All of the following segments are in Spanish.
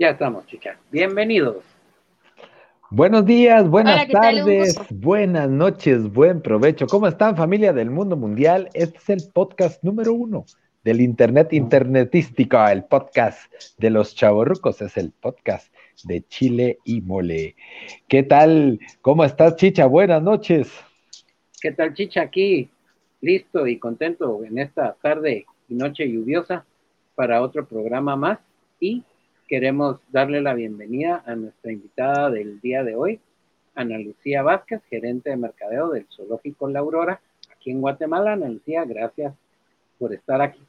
Ya estamos, chicas. Bienvenidos. Buenos días, buenas tardes, buenas noches, buen provecho. ¿Cómo están familia del mundo mundial? Este es el podcast número uno del Internet internetístico, el podcast de los chavorrucos, es el podcast de Chile y Mole. ¿Qué tal? ¿Cómo estás, Chicha? Buenas noches. ¿Qué tal, Chicha? Aquí, listo y contento en esta tarde y noche lluviosa para otro programa más y queremos darle la bienvenida a nuestra invitada del día de hoy, Ana Lucía Vázquez, gerente de mercadeo del Zoológico La Aurora, aquí en Guatemala. Ana Lucía, gracias por estar aquí.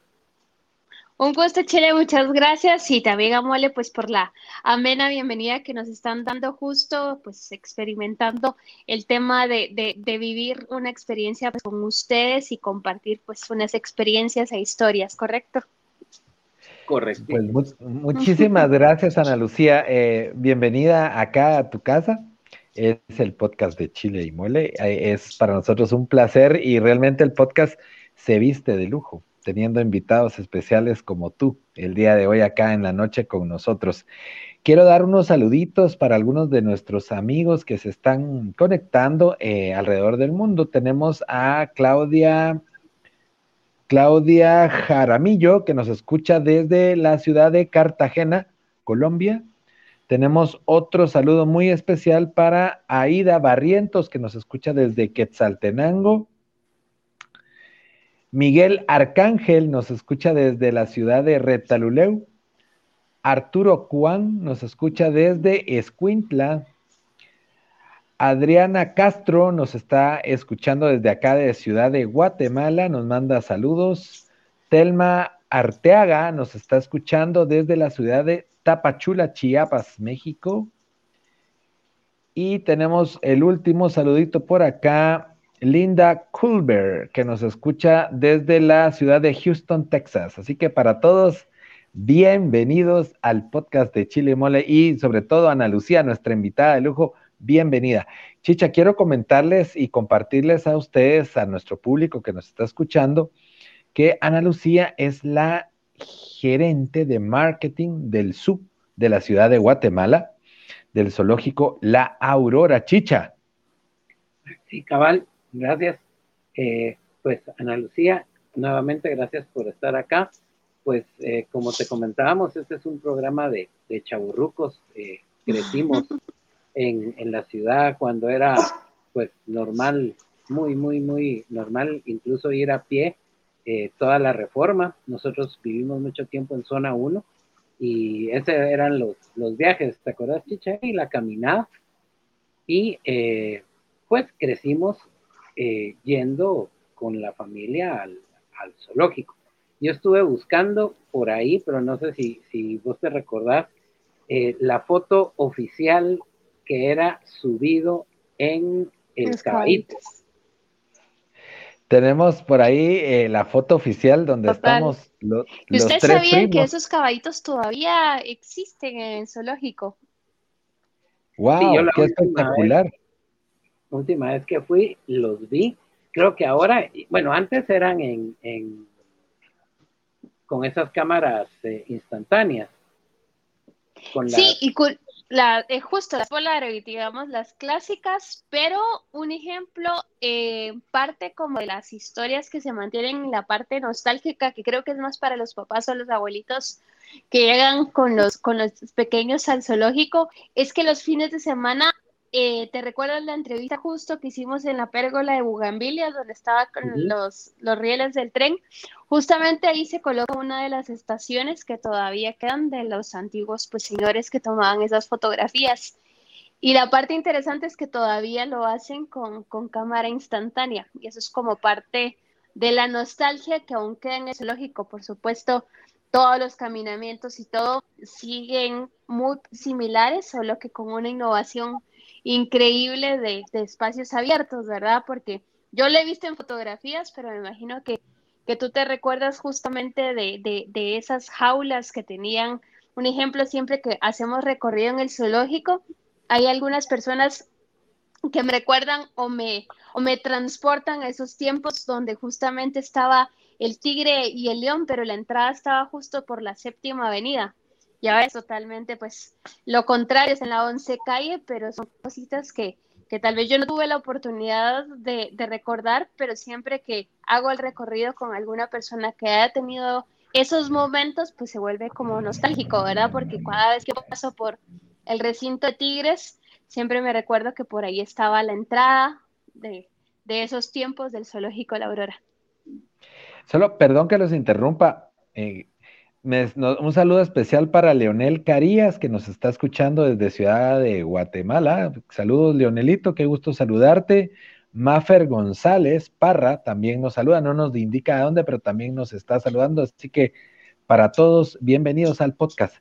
Un gusto, Chile, muchas gracias. Y también a pues por la amena bienvenida que nos están dando justo, pues experimentando el tema de, de, vivir una experiencia pues, con ustedes y compartir pues unas experiencias e historias, ¿correcto? Pues muchísimas gracias, Ana Lucía. Eh, bienvenida acá a tu casa. Es el podcast de Chile y Mole. Es para nosotros un placer y realmente el podcast se viste de lujo, teniendo invitados especiales como tú el día de hoy acá en la noche con nosotros. Quiero dar unos saluditos para algunos de nuestros amigos que se están conectando eh, alrededor del mundo. Tenemos a Claudia Claudia Jaramillo, que nos escucha desde la ciudad de Cartagena, Colombia. Tenemos otro saludo muy especial para Aida Barrientos, que nos escucha desde Quetzaltenango. Miguel Arcángel nos escucha desde la ciudad de Retaluleu. Arturo Juan nos escucha desde Escuintla. Adriana Castro nos está escuchando desde acá de Ciudad de Guatemala, nos manda saludos. Telma Arteaga nos está escuchando desde la ciudad de Tapachula, Chiapas, México. Y tenemos el último saludito por acá, Linda Culver, que nos escucha desde la ciudad de Houston, Texas. Así que para todos, bienvenidos al podcast de Chile Mole y sobre todo Ana Lucía, nuestra invitada de lujo bienvenida. Chicha, quiero comentarles y compartirles a ustedes, a nuestro público que nos está escuchando, que Ana Lucía es la gerente de marketing del SUB de la ciudad de Guatemala, del zoológico La Aurora. Chicha. Sí, cabal, gracias. Eh, pues Ana Lucía, nuevamente gracias por estar acá. Pues eh, como te comentábamos, este es un programa de, de chaburrucos. Eh, crecimos en, en la ciudad cuando era pues normal, muy, muy, muy normal, incluso ir a pie eh, toda la reforma. Nosotros vivimos mucho tiempo en zona 1 y esos eran los, los viajes, ¿te acuerdas, Chicha? Y la caminada. Y eh, pues crecimos eh, yendo con la familia al, al, zoológico. Yo estuve buscando por ahí, pero no sé si, si vos te recordás, la foto oficial que era subido en el caballito. Tenemos por ahí eh, la foto oficial donde estamos los, ¿Y ustedes sabían que esos caballitos todavía existen en el zoológico? ¡Wow! ¡Qué espectacular! última vez que fui, los vi. Creo que ahora, bueno, antes eran en, en con esas cámaras eh, instantáneas. sí, y con, la, eh, justo las Polaroid, digamos, las clásicas, pero un ejemplo, eh, parte como de las historias que se mantienen en la parte nostálgica, que creo que es más para los papás o los abuelitos que llegan con los, con los pequeños al zoológico, es que los fines de semana eh, ¿te recuerdas la entrevista justo que hicimos en la pérgola de Bugambilia, donde estaba con los, los rieles del tren? Justamente ahí se coloca una de las estaciones que todavía quedan de los antiguos pues, señores que tomaban esas fotografías. Y la parte interesante es que todavía lo hacen con, con cámara instantánea, y eso es como parte de la nostalgia que aún queda en el zoológico. Por supuesto, todos los caminamientos y todo siguen muy similares, solo que con una innovación increíble de, espacios abiertos, ¿verdad? Porque yo lo he visto en fotografías, pero me imagino que, tú te recuerdas justamente de, de, esas jaulas que tenían. Un ejemplo, siempre que hacemos recorrido en el zoológico, hay algunas personas que me recuerdan o me, o me transportan a esos tiempos donde justamente estaba el tigre y el león, pero la entrada estaba justo por la séptima avenida. Y ahora es totalmente, pues, lo contrario, es en la once calle, pero son cositas que, que tal vez yo no tuve la oportunidad de, recordar, pero siempre que hago el recorrido con alguna persona que haya tenido esos momentos, pues se vuelve como nostálgico, ¿verdad? Porque cada vez que paso por el recinto de Tigres, siempre me recuerdo que por ahí estaba la entrada de, de esos tiempos del zoológico La Aurora. Solo, perdón que los interrumpa. Eh, un saludo especial para Leonel Carías, que nos está escuchando desde Ciudad de Guatemala. Saludos, Leonelito, qué gusto saludarte. Mafer González Parra también nos saluda, no nos indica a dónde, pero también nos está saludando. Así que para todos, bienvenidos al podcast.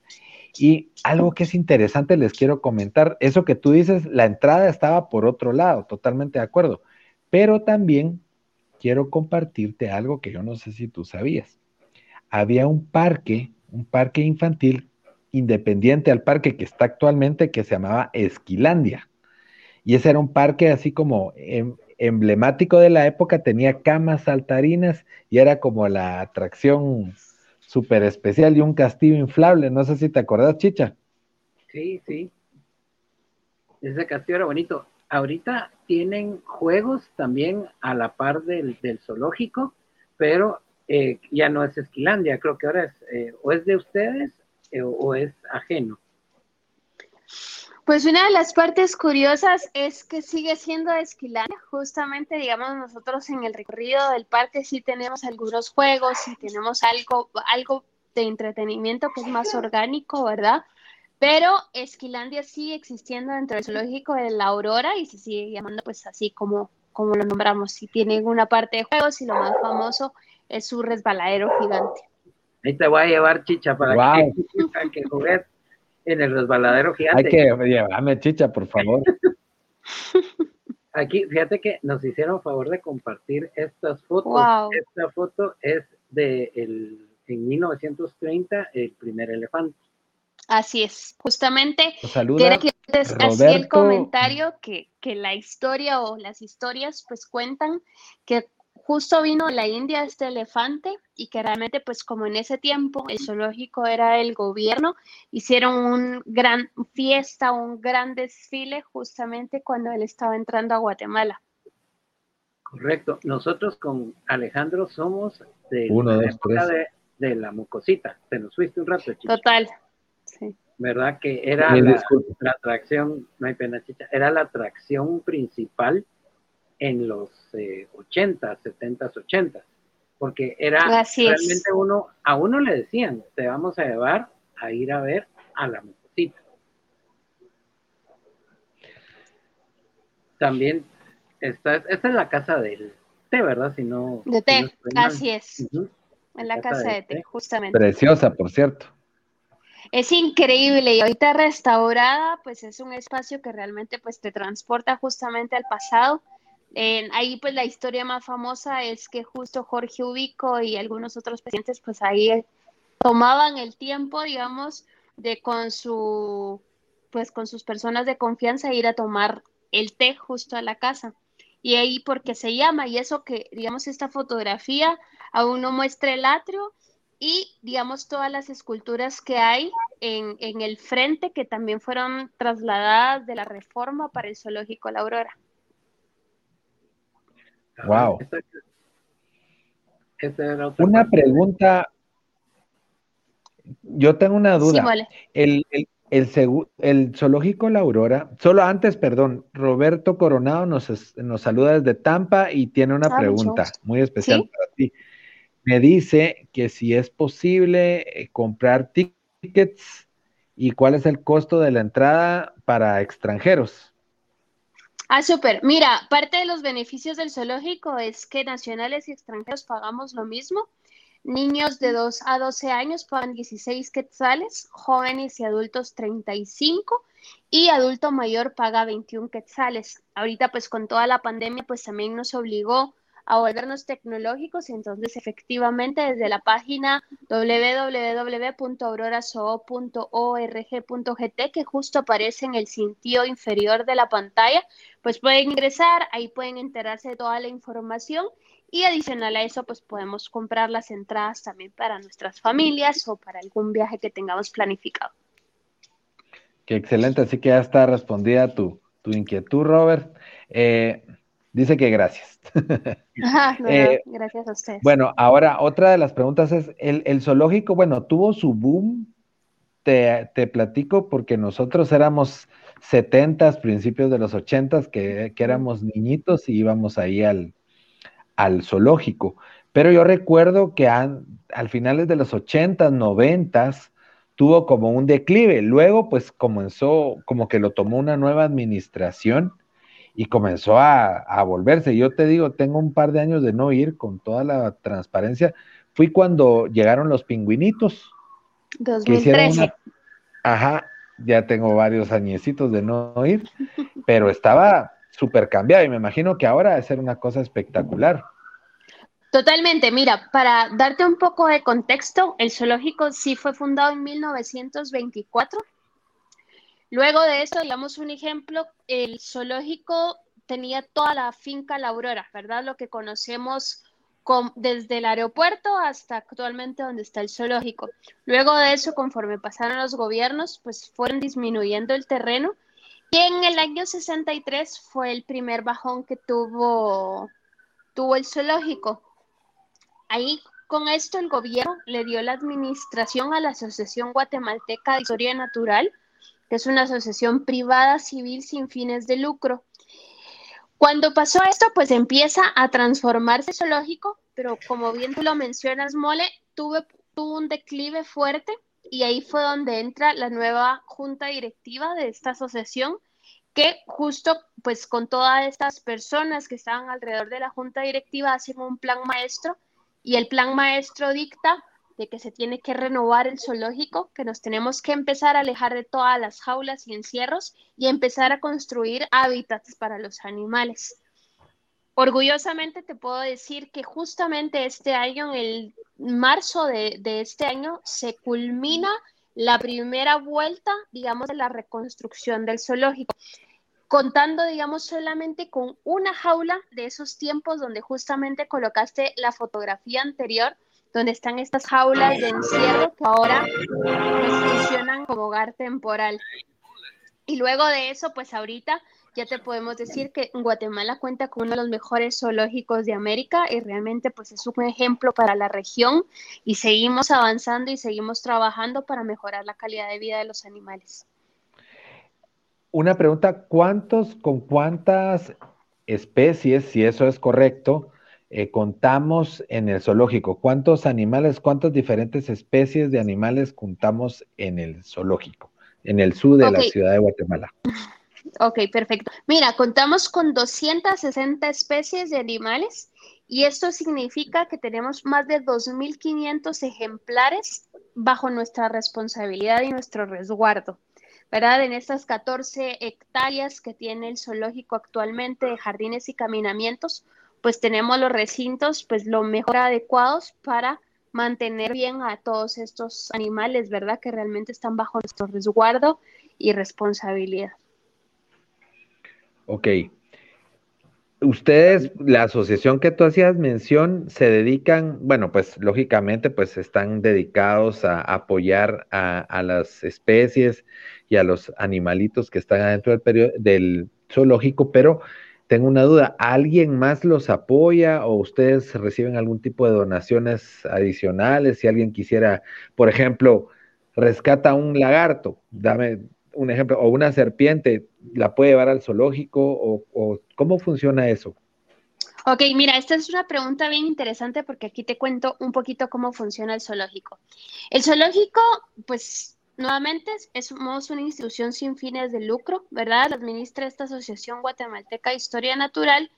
Y algo que es interesante les quiero comentar, eso que tú dices, la entrada estaba por otro lado, totalmente de acuerdo, pero también quiero compartirte algo que yo no sé si tú sabías. Había un parque, un parque infantil independiente al parque que está actualmente que se llamaba Esquilandia. Y ese era un parque así como em, emblemático de la época, tenía camas saltarinas y era como la atracción súper especial y un castillo inflable. No sé si te acordás, Chicha. Sí, sí. Ese castillo era bonito ahorita tienen juegos también a la par del, zoológico, pero eh, ya no es Esquilandia, creo que ahora es eh, o es de ustedes eh, o es ajeno. Pues una de las partes curiosas es que sigue siendo Esquilandia. Justamente, digamos, nosotros en el recorrido del parque sí tenemos algunos juegos, y tenemos algo, algo de entretenimiento que es más orgánico, ¿verdad? Pero Esquilandia sigue existiendo dentro del zoológico de la Aurora y se sigue llamando pues así como, como lo nombramos. Y tiene una parte de juegos y lo más famoso es su resbaladero gigante. Ahí te voy a llevar chicha para que, juegues en el resbaladero gigante. Hay que llevarme chicha, por favor. Aquí, fíjate que nos hicieron favor de compartir estas fotos. Esta foto es de el, en 1930, el primer elefante. Así es, justamente quería que así el comentario que, que, la historia o las historias pues cuentan que justo vino la India este elefante y que realmente pues como en ese tiempo el zoológico era el gobierno, hicieron un gran fiesta, un gran desfile justamente cuando él estaba entrando a Guatemala. Correcto, nosotros con Alejandro somos de la época de, de, la mucosita, te nos fuiste un rato. Total. ¿Verdad? Que era la, atracción, no hay pena chicha, era la atracción principal en los 80, 70, 80, porque era realmente uno, a uno le decían, te vamos a llevar a ir a ver a la mocosita. También, esta, esta es la casa del té, ¿verdad? Si no, de té, así es. En la casa, de, té, justamente. Preciosa, por cierto. Es increíble y ahorita restaurada, pues es un espacio que realmente pues te transporta justamente al pasado. Ahí pues la historia más famosa es que justo Jorge Ubico y algunos otros presidentes pues ahí tomaban el tiempo, digamos, de con su pues con sus personas de confianza ir a tomar el té justo a la casa. Y ahí porque se llama, y eso que, digamos, esta fotografía aún no muestra el atrio, y digamos todas las esculturas que hay en, el frente que también fueron trasladadas de la reforma para el zoológico La Aurora. Wow. una pregunta. Yo tengo una duda. el, el, zoológico La Aurora, solo antes, perdón, Roberto Coronado nos, nos saluda desde Tampa y tiene una ah, pregunta muy especial para ti me dice que si es posible eh, comprar tickets y cuál es el costo de la entrada para extranjeros. Ah, súper. Mira, parte de los beneficios del zoológico es que nacionales y extranjeros pagamos lo mismo. Niños de 2 a 12 años pagan 16 quetzales, jóvenes y adultos 35 y adulto mayor paga 21 quetzales. Ahorita pues con toda la pandemia pues también nos obligó a volvernos tecnológicos entonces efectivamente desde la página www.aurorasoo.org.gt que justo aparece en el cintillo inferior de la pantalla, pues pueden ingresar, ahí pueden enterarse de toda la información y adicional a eso, pues podemos comprar las entradas también para nuestras familias o para algún viaje que tengamos planificado. Qué excelente, así que ya está respondida tu, tu inquietud, Robert. Eh, dice que gracias. Eh, gracias a ustedes. Bueno, ahora otra de las preguntas es, el, zoológico, bueno, tuvo su boom, te, te platico, porque nosotros éramos setentas, principios de los ochentas, que, que éramos niñitos y íbamos ahí al, al zoológico. Pero yo recuerdo que al finales de los 80, 90 tuvo como un declive. Luego, pues comenzó, como que lo tomó una nueva administración y comenzó a, volverse. Yo te digo, tengo un par de años de no ir con toda la transparencia. Fui cuando llegaron los pingüinitos. 2013. Ajá, ya tengo varios añecitos de no ir, pero estaba súper cambiado y me imagino que ahora va a ser una cosa espectacular. Totalmente, mira, para darte un poco de contexto, el zoológico sí fue fundado en 1924. Luego de eso, digamos un ejemplo, el zoológico tenía toda la finca La Aurora, ¿verdad? Lo que conocemos desde el aeropuerto hasta actualmente donde está el zoológico. Luego de eso, conforme pasaron los gobiernos, pues fueron disminuyendo el terreno y en el año 63 fue el primer bajón que tuvo, tuvo el zoológico. Ahí con esto el gobierno le dio la administración a la Asociación Guatemalteca de Historia Natural, que es una asociación privada civil sin fines de lucro. Cuando pasó esto, pues empieza a transformarse zoológico, pero como bien tú lo mencionas, Mole, tuvo, tuvo un declive fuerte y ahí fue donde entra la nueva junta directiva de esta asociación, que justo pues con todas estas personas que estaban alrededor de la junta directiva hacen un plan maestro y el plan maestro dicta de que se tiene que renovar el zoológico, que nos tenemos que empezar a alejar de todas las jaulas y encierros y empezar a construir hábitats para los animales. Orgullosamente te puedo decir que justamente este año, en el marzo de, de este año, se culmina la primera vuelta, digamos, de la reconstrucción del zoológico contando, digamos, solamente con una jaula de esos tiempos donde justamente colocaste la fotografía anterior, donde están estas jaulas de encierro que ahora pues, funcionan como hogar temporal. Y luego de eso, pues ahorita ya te podemos decir que Guatemala cuenta con uno de los mejores zoológicos de América y realmente pues es un ejemplo para la región y seguimos avanzando y seguimos trabajando para mejorar la calidad de vida de los animales. Una pregunta, ¿cuántos, con cuántas especies, si eso es correcto, eh, contamos en el zoológico? ¿Cuántos animales, cuántas diferentes especies de animales contamos en el zoológico, en el sur de la ciudad de Guatemala? Ok, perfecto. Mira, contamos con 260 especies de animales y esto significa que tenemos más de 2.500 ejemplares bajo nuestra responsabilidad y nuestro resguardo. ¿verdad? En estas 14 hectáreas que tiene el zoológico actualmente de jardines y caminamientos, pues tenemos los recintos, pues lo mejor adecuados para mantener bien a todos estos animales, ¿verdad? Que realmente están bajo nuestro resguardo y responsabilidad. Ok. Ustedes, la asociación que tú hacías mención, se dedican, bueno, pues lógicamente, pues están dedicados a apoyar a, las especies y a los animalitos que están adentro del, del zoológico, pero tengo una duda, ¿alguien más los apoya o ustedes reciben algún tipo de donaciones adicionales? Si alguien quisiera, por ejemplo, rescata un lagarto, dame un ejemplo, o una serpiente, ¿la puede llevar al zoológico o, cómo funciona eso? Ok, mira, esta es una pregunta bien interesante porque aquí te cuento un poquito cómo funciona el zoológico. El zoológico, pues Nuevamente, somos una institución sin fines de lucro, ¿verdad? Administra esta Asociación Guatemalteca de Historia Natural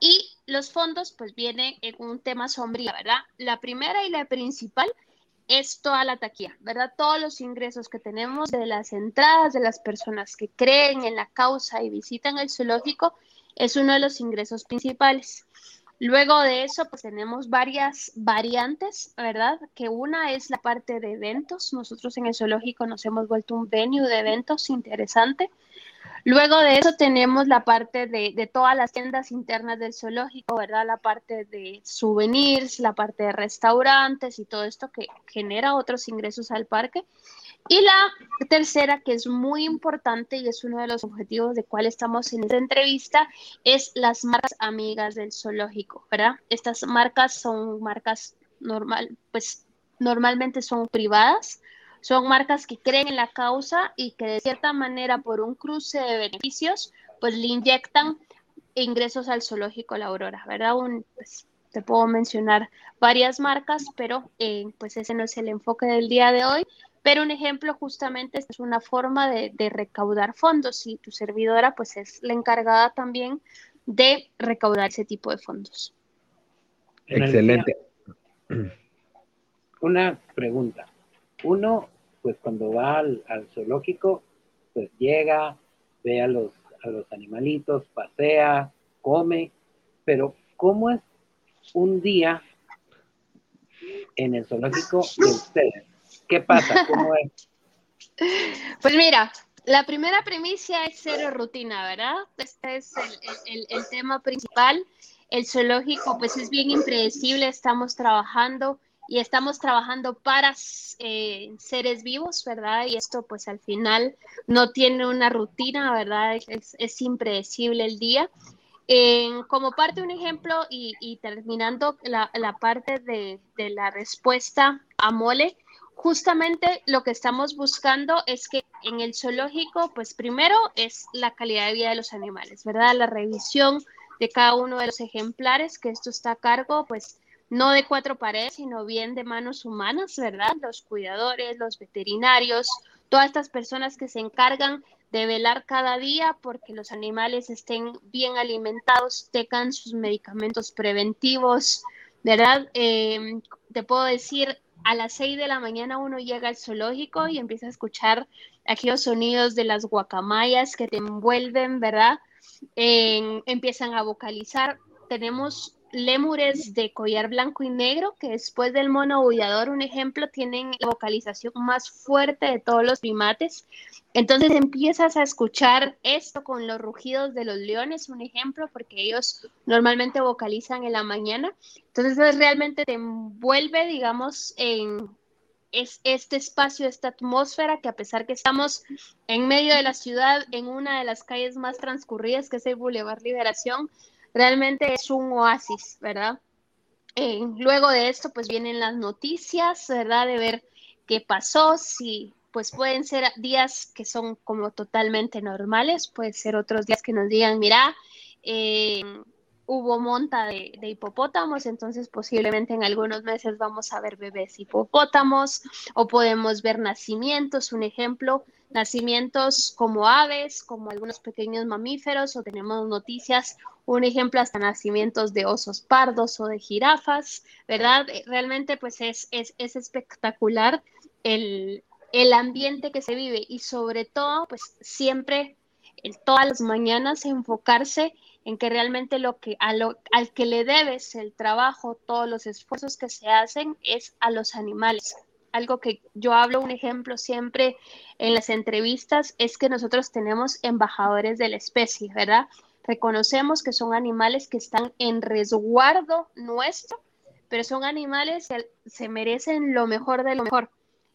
Y los fondos pues vienen en un tema sombrío, ¿verdad? La primera y la principal es toda la taquilla, ¿verdad? Todos los ingresos que tenemos de las entradas de las personas que creen en la causa y visitan el zoológico es uno de los ingresos principales. Luego de eso, pues tenemos varias variantes, ¿verdad? Que una es la parte de eventos. Nosotros en el zoológico nos hemos vuelto un venue de eventos interesante. Luego de eso tenemos la parte de, todas las tiendas internas del zoológico, ¿verdad? La parte de souvenirs, la parte de restaurantes y todo esto que genera otros ingresos al parque. Y la tercera, que es muy importante y es uno de los objetivos de cuál estamos en esta entrevista, es las marcas amigas del zoológico, ¿verdad? Estas marcas son marcas normal, pues normalmente son privadas, son marcas que creen en la causa y que de cierta manera por un cruce de beneficios, pues le inyectan ingresos al zoológico La Aurora, ¿verdad? Un, pues, te puedo mencionar varias marcas, pero eh, pues ese no es el enfoque del día de hoy. Pero un ejemplo justamente es una forma de, recaudar fondos y tu servidora pues es la encargada también de recaudar ese tipo de fondos. Excelente. Una pregunta. Uno, pues cuando va al, zoológico, pues llega, ve a los, a los animalitos, pasea, come, pero ¿cómo es un día en el zoológico de ustedes? ¿Qué pasa? ¿Cómo es? Pues mira, la primera premisa es ser rutina, ¿verdad? Este es el, tema principal. El zoológico, pues es bien impredecible, estamos trabajando y estamos trabajando para eh, seres vivos, ¿verdad? Y esto pues al final no tiene una rutina, ¿verdad? Es, impredecible el día. como parte de un ejemplo y, terminando la, parte de, la respuesta a Mole, justamente lo que estamos buscando es que en el zoológico, pues primero es la calidad de vida de los animales, ¿verdad? La revisión de cada uno de los ejemplares, que esto está a cargo, pues no de cuatro paredes, sino bien de manos humanas, ¿verdad? Los cuidadores, los veterinarios, todas estas personas que se encargan de velar cada día porque los animales estén bien alimentados, tengan sus medicamentos preventivos, ¿verdad? Eh, te puedo decir, a las 6 de la mañana uno llega al zoológico y empieza a escuchar aquellos sonidos de las guacamayas que te envuelven, ¿verdad? empiezan a vocalizar. Tenemos lémures de collar blanco y negro, que después del mono aullador, un ejemplo, tienen la vocalización más fuerte de todos los primates. Entonces empiezas a escuchar esto con los rugidos de los leones, un ejemplo, porque ellos normalmente vocalizan en la mañana. Entonces realmente te envuelve, digamos, en es este espacio, esta atmósfera que a pesar que estamos en medio de la ciudad, en una de las calles más transcurridas, que es el Boulevard Liberación, realmente es un oasis, ¿verdad? Eh, luego de esto, pues vienen las noticias, ¿verdad? De ver qué pasó, si pues pueden ser días que son como totalmente normales, puede ser otros días que nos digan, mira, eh, hubo monta de, hipopótamos, entonces posiblemente en algunos meses vamos a ver bebés hipopótamos o podemos ver nacimientos, un ejemplo, nacimientos como aves, como algunos pequeños mamíferos o tenemos noticias, un ejemplo hasta nacimientos de osos pardos o de jirafas, ¿verdad? Realmente pues es, es, es espectacular el, el ambiente que se vive y sobre todo pues siempre todas las mañanas enfocarse en que realmente lo que al que le debes el trabajo, todos los esfuerzos que se hacen es a los animales. Algo que yo hablo, un ejemplo siempre en las entrevistas, es que nosotros tenemos embajadores de la especie, ¿verdad? Reconocemos que son animales que están en resguardo nuestro, pero son animales que se merecen lo mejor de lo mejor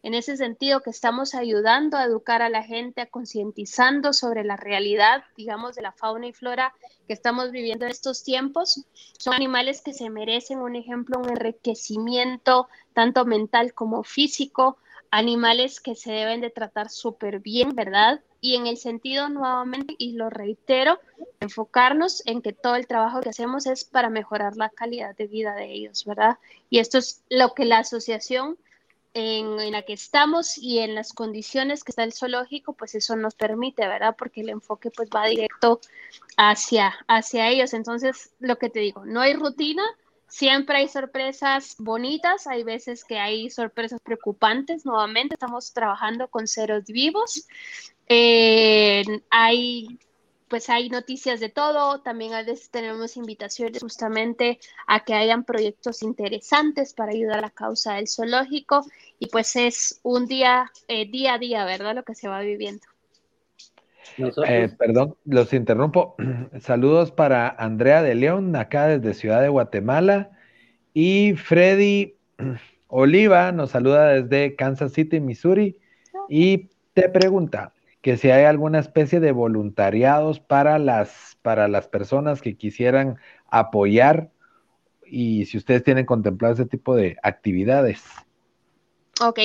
en ese sentido que estamos ayudando a educar a la gente, a concientizando sobre la realidad, digamos, de la fauna y flora que estamos viviendo en estos tiempos. Son animales que se merecen un ejemplo, un enriquecimiento tanto mental como físico, animales que se deben de tratar súper bien, ¿verdad? Y en el sentido nuevamente, y lo reitero, enfocarnos en que todo el trabajo que hacemos es para mejorar la calidad de vida de ellos, ¿verdad? Y esto es lo que la asociación en, la que estamos y en las condiciones que está el zoológico, pues eso nos permite, ¿verdad? Porque el enfoque pues va directo hacia, hacia ellos. Entonces, lo que te digo, no hay rutina, siempre hay sorpresas bonitas, hay veces que hay sorpresas preocupantes, nuevamente estamos trabajando con ceros vivos. Eh, hay pues hay noticias de todo, también a veces tenemos invitaciones justamente a que hayan proyectos interesantes para ayudar a la causa del zoológico y pues es un día, eh, día a día, ¿verdad? Lo que se va viviendo. Eh, perdón, los interrumpo. Saludos para Andrea de León, acá desde Ciudad de Guatemala. Y Freddy Oliva nos saluda desde Kansas City, Missouri. Y te pregunta, que si hay alguna especie de voluntariados para las, para las personas que quisieran apoyar y si ustedes tienen contemplado ese tipo de actividades. Ok,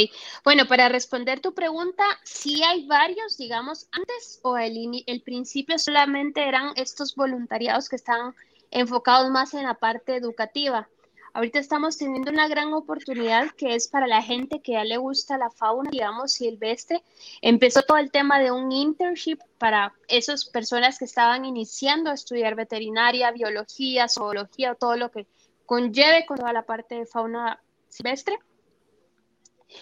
bueno, para responder tu pregunta, sí hay varios, digamos, antes o el, el principio solamente eran estos voluntariados que están enfocados más en la parte educativa. Ahorita estamos teniendo una gran oportunidad que es para la gente que ya le gusta la fauna, digamos, silvestre. Empezó todo el tema de un internship para esas personas que estaban iniciando a estudiar veterinaria, biología, zoología, todo lo que conlleve con toda la parte de fauna silvestre.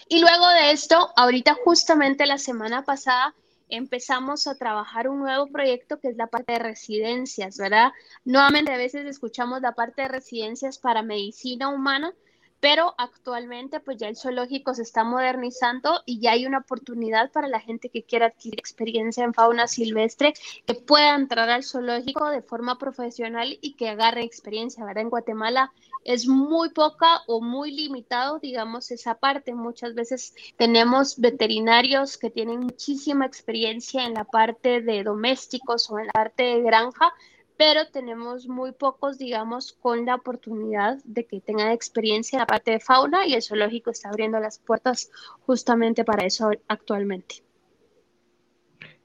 Y luego de esto, ahorita justamente la semana pasada empezamos a trabajar un nuevo proyecto que es la parte de residencias, ¿verdad? Nuevamente a veces escuchamos la parte de residencias para medicina humana, pero actualmente pues ya el zoológico se está modernizando y ya hay una oportunidad para la gente que quiera adquirir experiencia en fauna silvestre que pueda entrar al zoológico de forma profesional y que agarre experiencia, ¿verdad? En Guatemala es muy poca o muy limitado, digamos, esa parte. Muchas veces tenemos veterinarios que tienen muchísima experiencia en la parte de domésticos o en la parte de granja, pero tenemos muy pocos, digamos, con la oportunidad de que tengan experiencia en la parte de fauna y el zoológico está abriendo las puertas justamente para eso actualmente.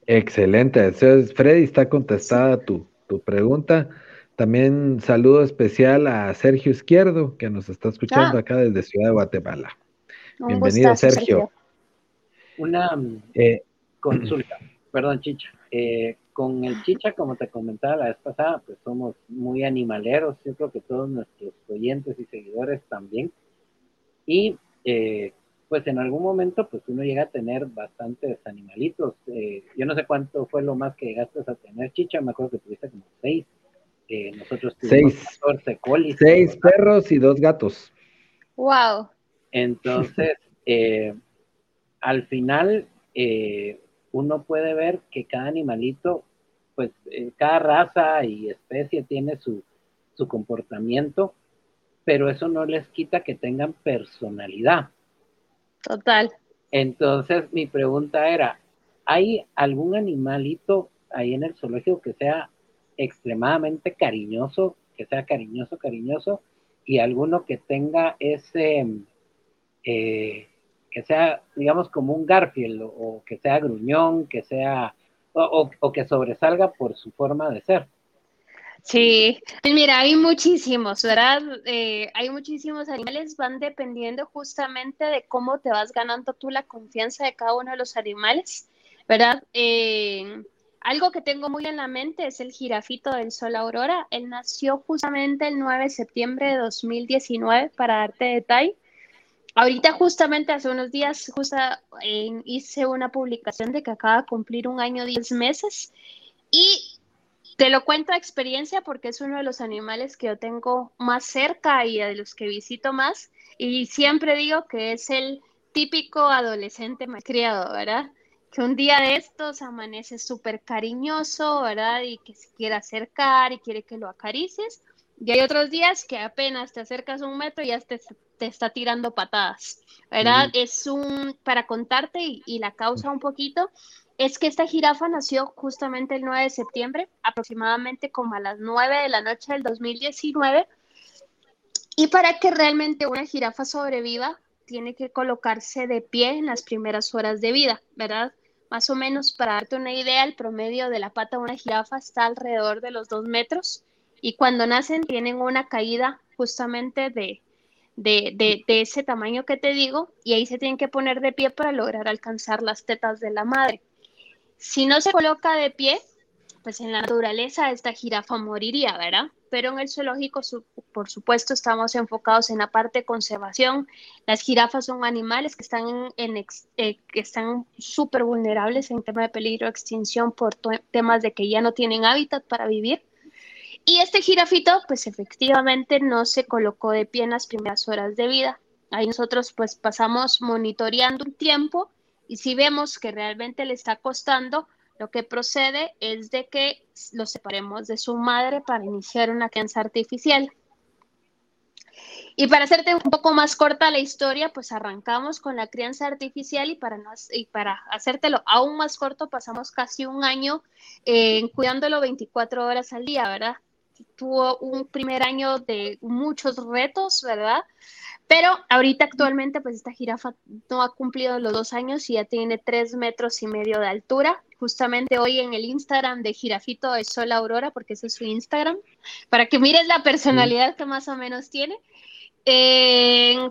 Excelente. Freddy, está contestada tu, tu pregunta. También saludo especial a Sergio Izquierdo, que nos está escuchando ah. acá desde Ciudad de Guatemala. Bienvenido, Sergio. Una mm, eh, consulta, perdón, Chicha. Eh, con el Chicha, como te comentaba la vez pasada, pues somos muy animaleros, yo creo que todos nuestros oyentes y seguidores también. Y eh, pues en algún momento, pues uno llega a tener bastantes animalitos. yo no sé cuánto fue lo más que llegaste a tener, Chicha, me acuerdo que tuviste como seis nosotros seis, Seis perros y dos gatos. Wow. Entonces, eh, al final, eh, uno puede ver que cada animalito, pues eh, cada raza y especie tiene su, su comportamiento, pero eso no les quita que tengan personalidad. Total. Entonces, mi pregunta era, ¿hay algún animalito ahí en el zoológico que sea extremadamente cariñoso, que sea cariñoso, cariñoso, y alguno que tenga ese, eh, que sea, digamos, como un Garfield, o, que sea gruñón, que sea, o, que sobresalga por su forma de ser. Sí, pues mira, hay muchísimos, ¿verdad? Eh, hay muchísimos animales, van dependiendo justamente de cómo te vas ganando tú la confianza de cada uno de los animales, ¿verdad? Eh, algo que tengo muy en la mente es el jirafito del Sol Aurora. Él nació justamente el 9 de septiembre de 2019, para darte detalle. Ahorita justamente hace unos días justo, hice una publicación de que acaba de cumplir un año, 10 meses. Y te lo cuento a experiencia porque es uno de los animales que yo tengo más cerca y de los que visito más. Y siempre digo que es el típico adolescente más criado, ¿verdad? Que un día de estos amanece súper cariñoso, ¿verdad? Y que se quiere acercar y quiere que lo acaricies. Y hay otros días que apenas te acercas un metro y ya te, está tirando patadas, ¿verdad? Es un, para contarte y, la causa un poquito, es que esta jirafa nació justamente el 9 de septiembre, aproximadamente como a las 9 de la noche del 2019. Y para que realmente una jirafa sobreviva, tiene que colocarse de pie en las primeras horas de vida, ¿verdad? Más o menos, para darte una idea, el promedio de la pata de una jirafa está alrededor de los dos metros y cuando nacen tienen una caída justamente de, de, de, de, ese tamaño que te digo y ahí se tienen que poner de pie para lograr alcanzar las tetas de la madre. Si no se coloca de pie, pues en la naturaleza esta jirafa moriría, ¿verdad? Pero en el zoológico, por supuesto, estamos enfocados en la parte de conservación. Las jirafas son animales que están en, eh, que están súper vulnerables en tema de peligro de extinción por temas de que ya no tienen hábitat para vivir. Y este jirafito, pues efectivamente no se colocó de pie en las primeras horas de vida. Ahí nosotros pues pasamos monitoreando un tiempo y si vemos que realmente le está costando, lo que procede es de que lo separemos de su madre para iniciar una crianza artificial. Y para hacerte un poco más corta la historia, pues arrancamos con la crianza artificial y para, y para hacértelo aún más corto, pasamos casi un año eh, cuidándolo 24 horas al día, ¿verdad? Tuvo un primer año de muchos retos, ¿verdad? Pero ahorita actualmente, pues esta jirafa no ha cumplido los dos años y ya tiene tres metros y medio de altura. Justamente hoy en el Instagram de Jirafito de Sol Aurora, porque ese es su Instagram, para que mires la personalidad que más o menos tiene.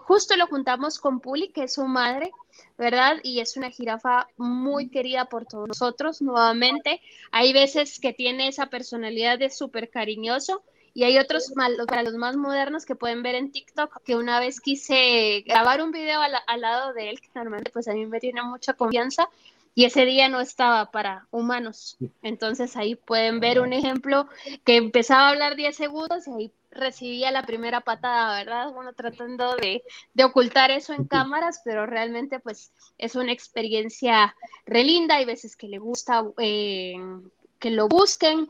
justo lo juntamos con Puli, que es su madre, ¿verdad? Y es una jirafa muy querida por todos nosotros. Nuevamente, hay veces que tiene esa personalidad de súper cariñoso, y hay otros para los más modernos que pueden ver en TikTok, que una vez quise grabar un video al, lado de él, que normalmente pues a mí me tiene mucha confianza, y ese día no estaba para humanos. Entonces ahí pueden ver un ejemplo que empezaba a hablar 10 segundos y ahí recibía la primera patada, ¿verdad? Bueno, tratando de, de ocultar eso en cámaras, pero realmente pues es una experiencia relinda. Hay veces que le gusta eh, que lo busquen,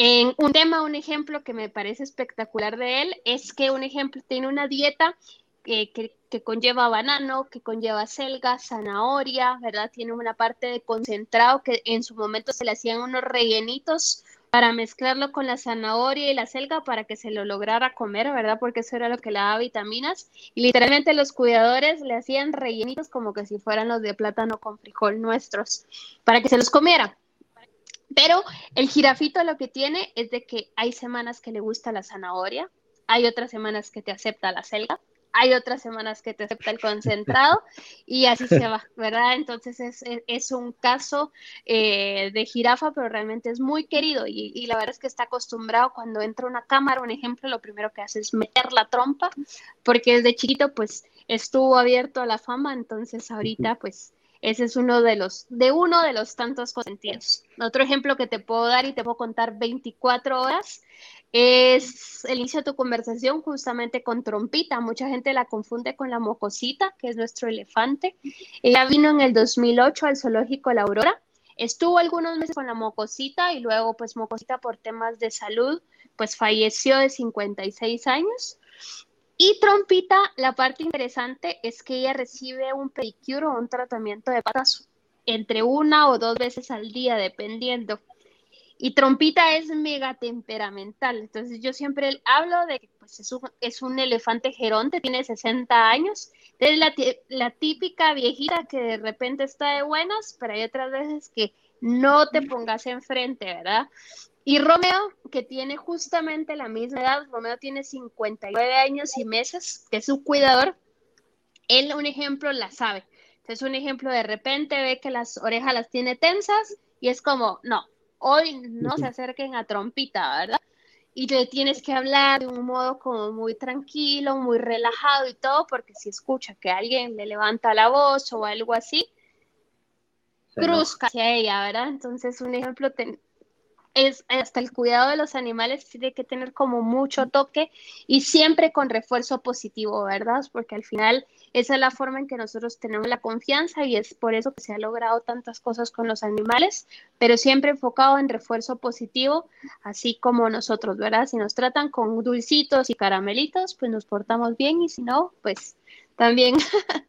en un tema, un ejemplo que me parece espectacular de él es que un ejemplo tiene una dieta que, que, conlleva banano, que conlleva selga, zanahoria, ¿verdad? Tiene una parte de concentrado que en su momento se le hacían unos rellenitos para mezclarlo con la zanahoria y la selga para que se lo lograra comer, ¿verdad? Porque eso era lo que le daba vitaminas. Y literalmente los cuidadores le hacían rellenitos como que si fueran los de plátano con frijol nuestros, para que se los comiera. Pero el jirafito lo que tiene es de que hay semanas que le gusta la zanahoria, hay otras semanas que te acepta la selga, hay otras semanas que te acepta el concentrado y así se va, ¿verdad? Entonces es, un caso eh, de jirafa, pero realmente es muy querido y, y, la verdad es que está acostumbrado cuando entra una cámara, un ejemplo, lo primero que hace es meter la trompa, porque desde chiquito pues estuvo abierto a la fama, entonces ahorita pues ese es uno de los, de uno de los tantos consentidos. Otro ejemplo que te puedo dar y te puedo contar 24 horas es el inicio de tu conversación justamente con Trompita. Mucha gente la confunde con la mocosita, que es nuestro elefante. Ella vino en el 2008 al zoológico La Aurora. Estuvo algunos meses con la mocosita y luego pues mocosita por temas de salud pues falleció de 56 años. Y Trompita, la parte interesante es que ella recibe un pedicure o un tratamiento de patas entre una o dos veces al día, dependiendo. Y Trompita es mega temperamental, entonces yo siempre hablo de que pues, es, un, es un elefante geronte, tiene 60 años, es la, la típica viejita que de repente está de buenas, pero hay otras veces que no te pongas enfrente, ¿verdad? Y Romeo, que tiene justamente la misma edad, Romeo tiene 59 años y meses, que es su cuidador, él un ejemplo la sabe. Es un ejemplo de repente ve que las orejas las tiene tensas y es como, no, hoy no se acerquen a trompita, ¿verdad? Y le tienes que hablar de un modo como muy tranquilo, muy relajado y todo, porque si escucha que alguien le levanta la voz o algo así, cruzca hacia ella, ¿verdad? Entonces, un ejemplo, es hasta el cuidado de los animales tiene que tener como mucho toque y siempre con refuerzo positivo, ¿verdad? Porque al final esa es la forma en que nosotros tenemos la confianza y es por eso que se ha logrado tantas cosas con los animales, pero siempre enfocado en refuerzo positivo, así como nosotros, ¿verdad? Si nos tratan con dulcitos y caramelitos, pues nos portamos bien y si no, pues también.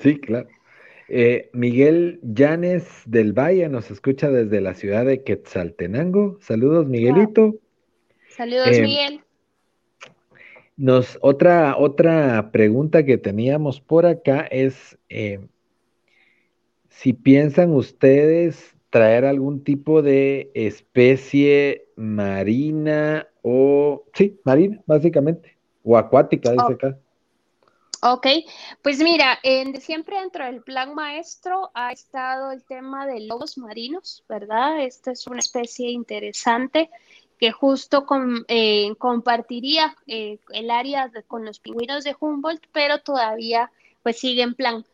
Sí, claro. Eh, Miguel Llanes del Valle nos escucha desde la ciudad de Quetzaltenango. Saludos, Miguelito. Saludos, eh, Miguel. Nos, otra, otra pregunta que teníamos por acá es eh, si piensan ustedes traer algún tipo de especie marina o, sí, marina, básicamente, o acuática, dice oh. acá. Ok, pues mira, en, siempre dentro del plan maestro ha estado el tema de lobos marinos, ¿verdad? Esta es una especie interesante que justo eh, compartiría eh, el área con los pingüinos de Humboldt, pero todavía pues sigue en plan.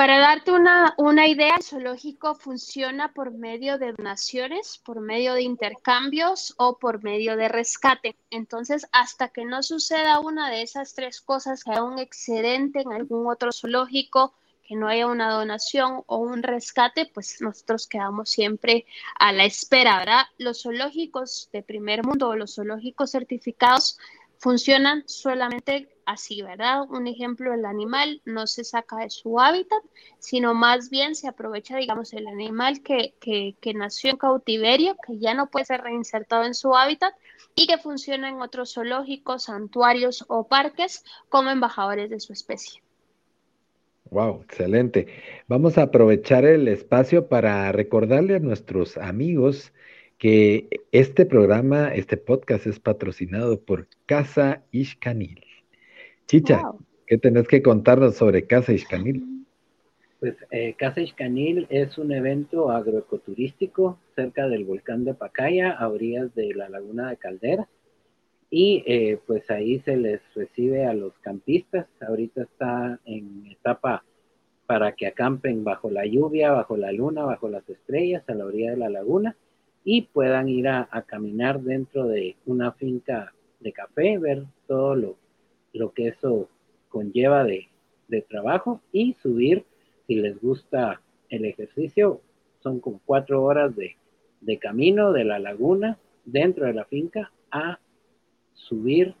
Para darte una, una, idea, el zoológico funciona por medio de donaciones, por medio de intercambios o por medio de rescate. Entonces, hasta que no suceda una de esas tres cosas, que haya un excedente en algún otro zoológico, que no haya una donación o un rescate, pues nosotros quedamos siempre a la espera, ¿verdad? Los zoológicos de primer mundo o los zoológicos certificados funcionan solamente así, ¿verdad? Un ejemplo, el animal no se saca de su hábitat, sino más bien se aprovecha, digamos, el animal que, que, que, nació en cautiverio, que ya no puede ser reinsertado en su hábitat y que funciona en otros zoológicos, santuarios o parques como embajadores de su especie. Wow, excelente. Vamos a aprovechar el espacio para recordarle a nuestros amigos que este programa, este podcast es patrocinado por Casa Ishkanil. Chicha, ¿qué tenés que contarnos sobre Casa Ishkanil? Pues eh, Casa Ishkanil es un evento agroecoturístico cerca del volcán de Pacaya, a orillas de la laguna de Caldera. Y eh, pues ahí se les recibe a los campistas. Ahorita está en etapa para que acampen bajo la lluvia, bajo la luna, bajo las estrellas, a la orilla de la laguna y puedan ir a, caminar dentro de una finca de café, ver todo lo, lo que eso conlleva de, trabajo y subir, si les gusta el ejercicio, son como cuatro horas de, camino de la laguna dentro de la finca a subir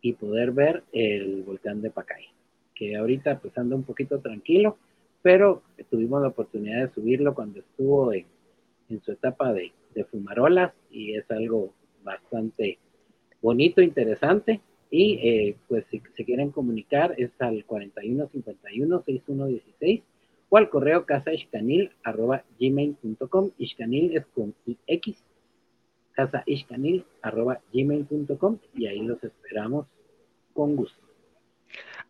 y poder ver el volcán de Pacay, que ahorita pues anda un poquito tranquilo, pero tuvimos la oportunidad de subirlo cuando estuvo en su etapa de, de fumarolas y es algo bastante bonito, interesante. Y eh, pues si se quieren comunicar es al 4151-6116 o al correo casaishcanil arroba gmail.com. Ishcanil es con X, casaishcanil arroba gmail.com y ahí los esperamos con gusto.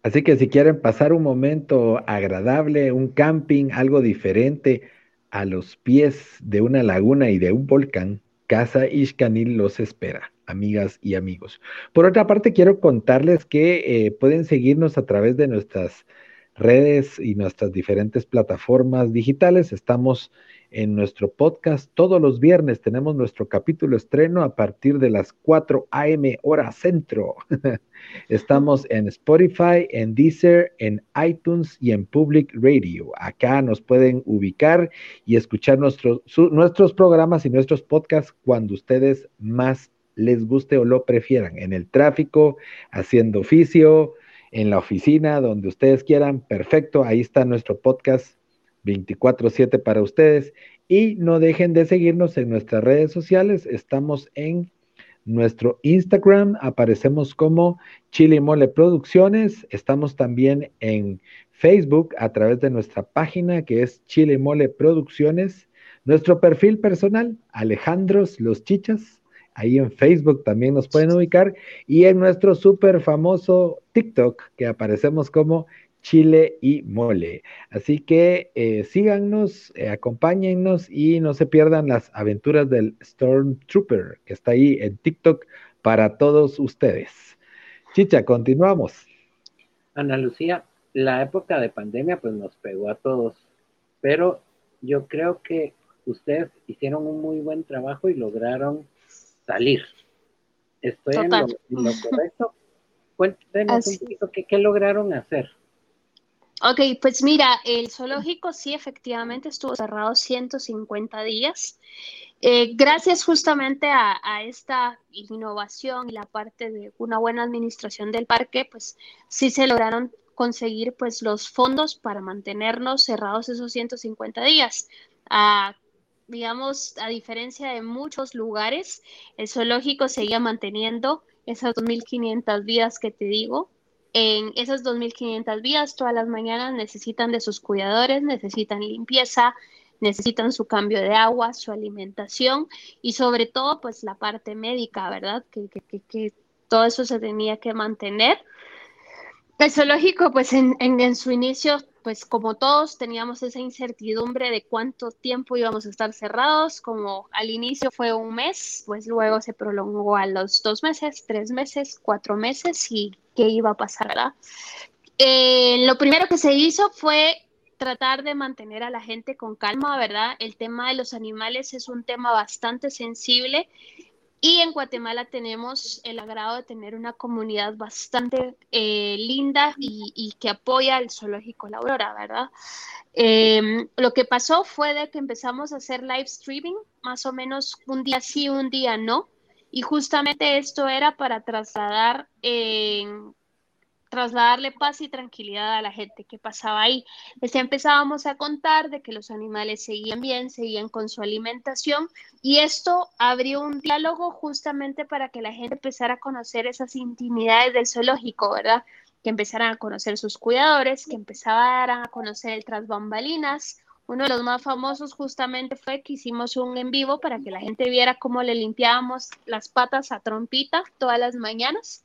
Así que si quieren pasar un momento agradable, un camping, algo diferente, a los pies de una laguna y de un volcán, Casa Ishkanil los espera, amigas y amigos. Por otra parte, quiero contarles que eh, pueden seguirnos a través de nuestras redes y nuestras diferentes plataformas digitales. Estamos en nuestro podcast. Todos los viernes tenemos nuestro capítulo estreno a partir de las 4 a.m. hora centro. Estamos en Spotify, en Deezer, en iTunes y en Public Radio. Acá nos pueden ubicar y escuchar nuestros programas y nuestros podcasts cuando ustedes más les guste o lo prefieran. En el tráfico, haciendo oficio, en la oficina, donde ustedes quieran. Perfecto, ahí está nuestro podcast 24/7 para ustedes. Y no dejen de seguirnos en nuestras redes sociales. Estamos en nuestro Instagram, aparecemos como Chile Mole Producciones. Estamos también en Facebook a través de nuestra página que es Chile Mole Producciones. Nuestro perfil personal, Alejandros Los Chichas. Ahí en Facebook también nos pueden ubicar. Y en nuestro súper famoso TikTok, que aparecemos como chile y mole. Así que eh, síganos, eh, acompáñennos y no se pierdan las aventuras del Stormtrooper que está ahí en TikTok para todos ustedes. Chicha, continuamos. Ana Lucía, la época de pandemia pues nos pegó a todos, pero yo creo que ustedes hicieron un muy buen trabajo y lograron salir. ¿Estoy en lo, correcto? Cuéntenos un poquito qué lograron hacer. Ok, pues mira, el zoológico sí efectivamente estuvo cerrado 150 días. Eh, gracias justamente a, esta innovación y la parte de una buena administración del parque, pues sí se lograron conseguir pues los fondos para mantenernos cerrados esos 150 días. Digamos, a diferencia de muchos lugares, el zoológico seguía manteniendo esas 2.500 vidas que te digo, en esas 2.500 vías todas las mañanas necesitan de sus cuidadores, necesitan limpieza, necesitan su cambio de agua, su alimentación y sobre todo pues la parte médica, ¿verdad? Que, todo eso se tenía que mantener. El zoológico, pues en, en, su inicio, pues como todos teníamos esa incertidumbre de cuánto tiempo íbamos a estar cerrados, como al inicio fue un mes, pues luego se prolongó a los dos meses, tres meses, cuatro meses y qué iba a pasar, ¿verdad? Eh, lo primero que se hizo fue tratar de mantener a la gente con calma, ¿verdad? El tema de los animales es un tema bastante sensible y en Guatemala tenemos el agrado de tener una comunidad bastante eh, linda y, que apoya el zoológico La Aurora, ¿verdad? Em, lo que pasó fue de que empezamos a hacer live streaming, más o menos un día sí, un día no, y justamente esto era para trasladar en trasladarle paz y tranquilidad a la gente que pasaba ahí. Les empezábamos a contar de que los animales seguían bien, seguían con su alimentación y esto abrió un diálogo justamente para que la gente empezara a conocer esas intimidades del zoológico, ¿verdad? Que empezaran a conocer sus cuidadores, que empezaran a conocer el tras bambalinas. Uno de los más famosos justamente fue que hicimos un en vivo para que la gente viera cómo le limpiábamos las patas a trompita todas las mañanas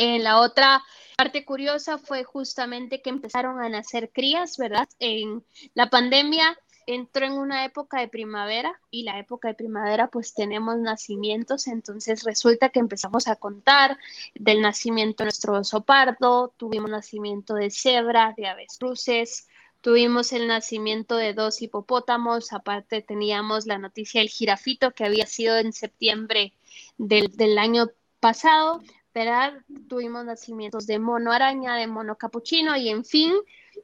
en la otra parte curiosa fue justamente que empezaron a nacer crías, ¿verdad? En la pandemia entró en una época de primavera y la época de primavera pues tenemos nacimientos, entonces resulta que empezamos a contar del nacimiento de nuestro oso pardo, tuvimos nacimiento de cebra, de avestruces, tuvimos el nacimiento de dos hipopótamos, aparte teníamos la noticia del jirafito que había sido en septiembre del, del año pasado, Tuvimos nacimientos de mono araña, de mono capuchino y en fin,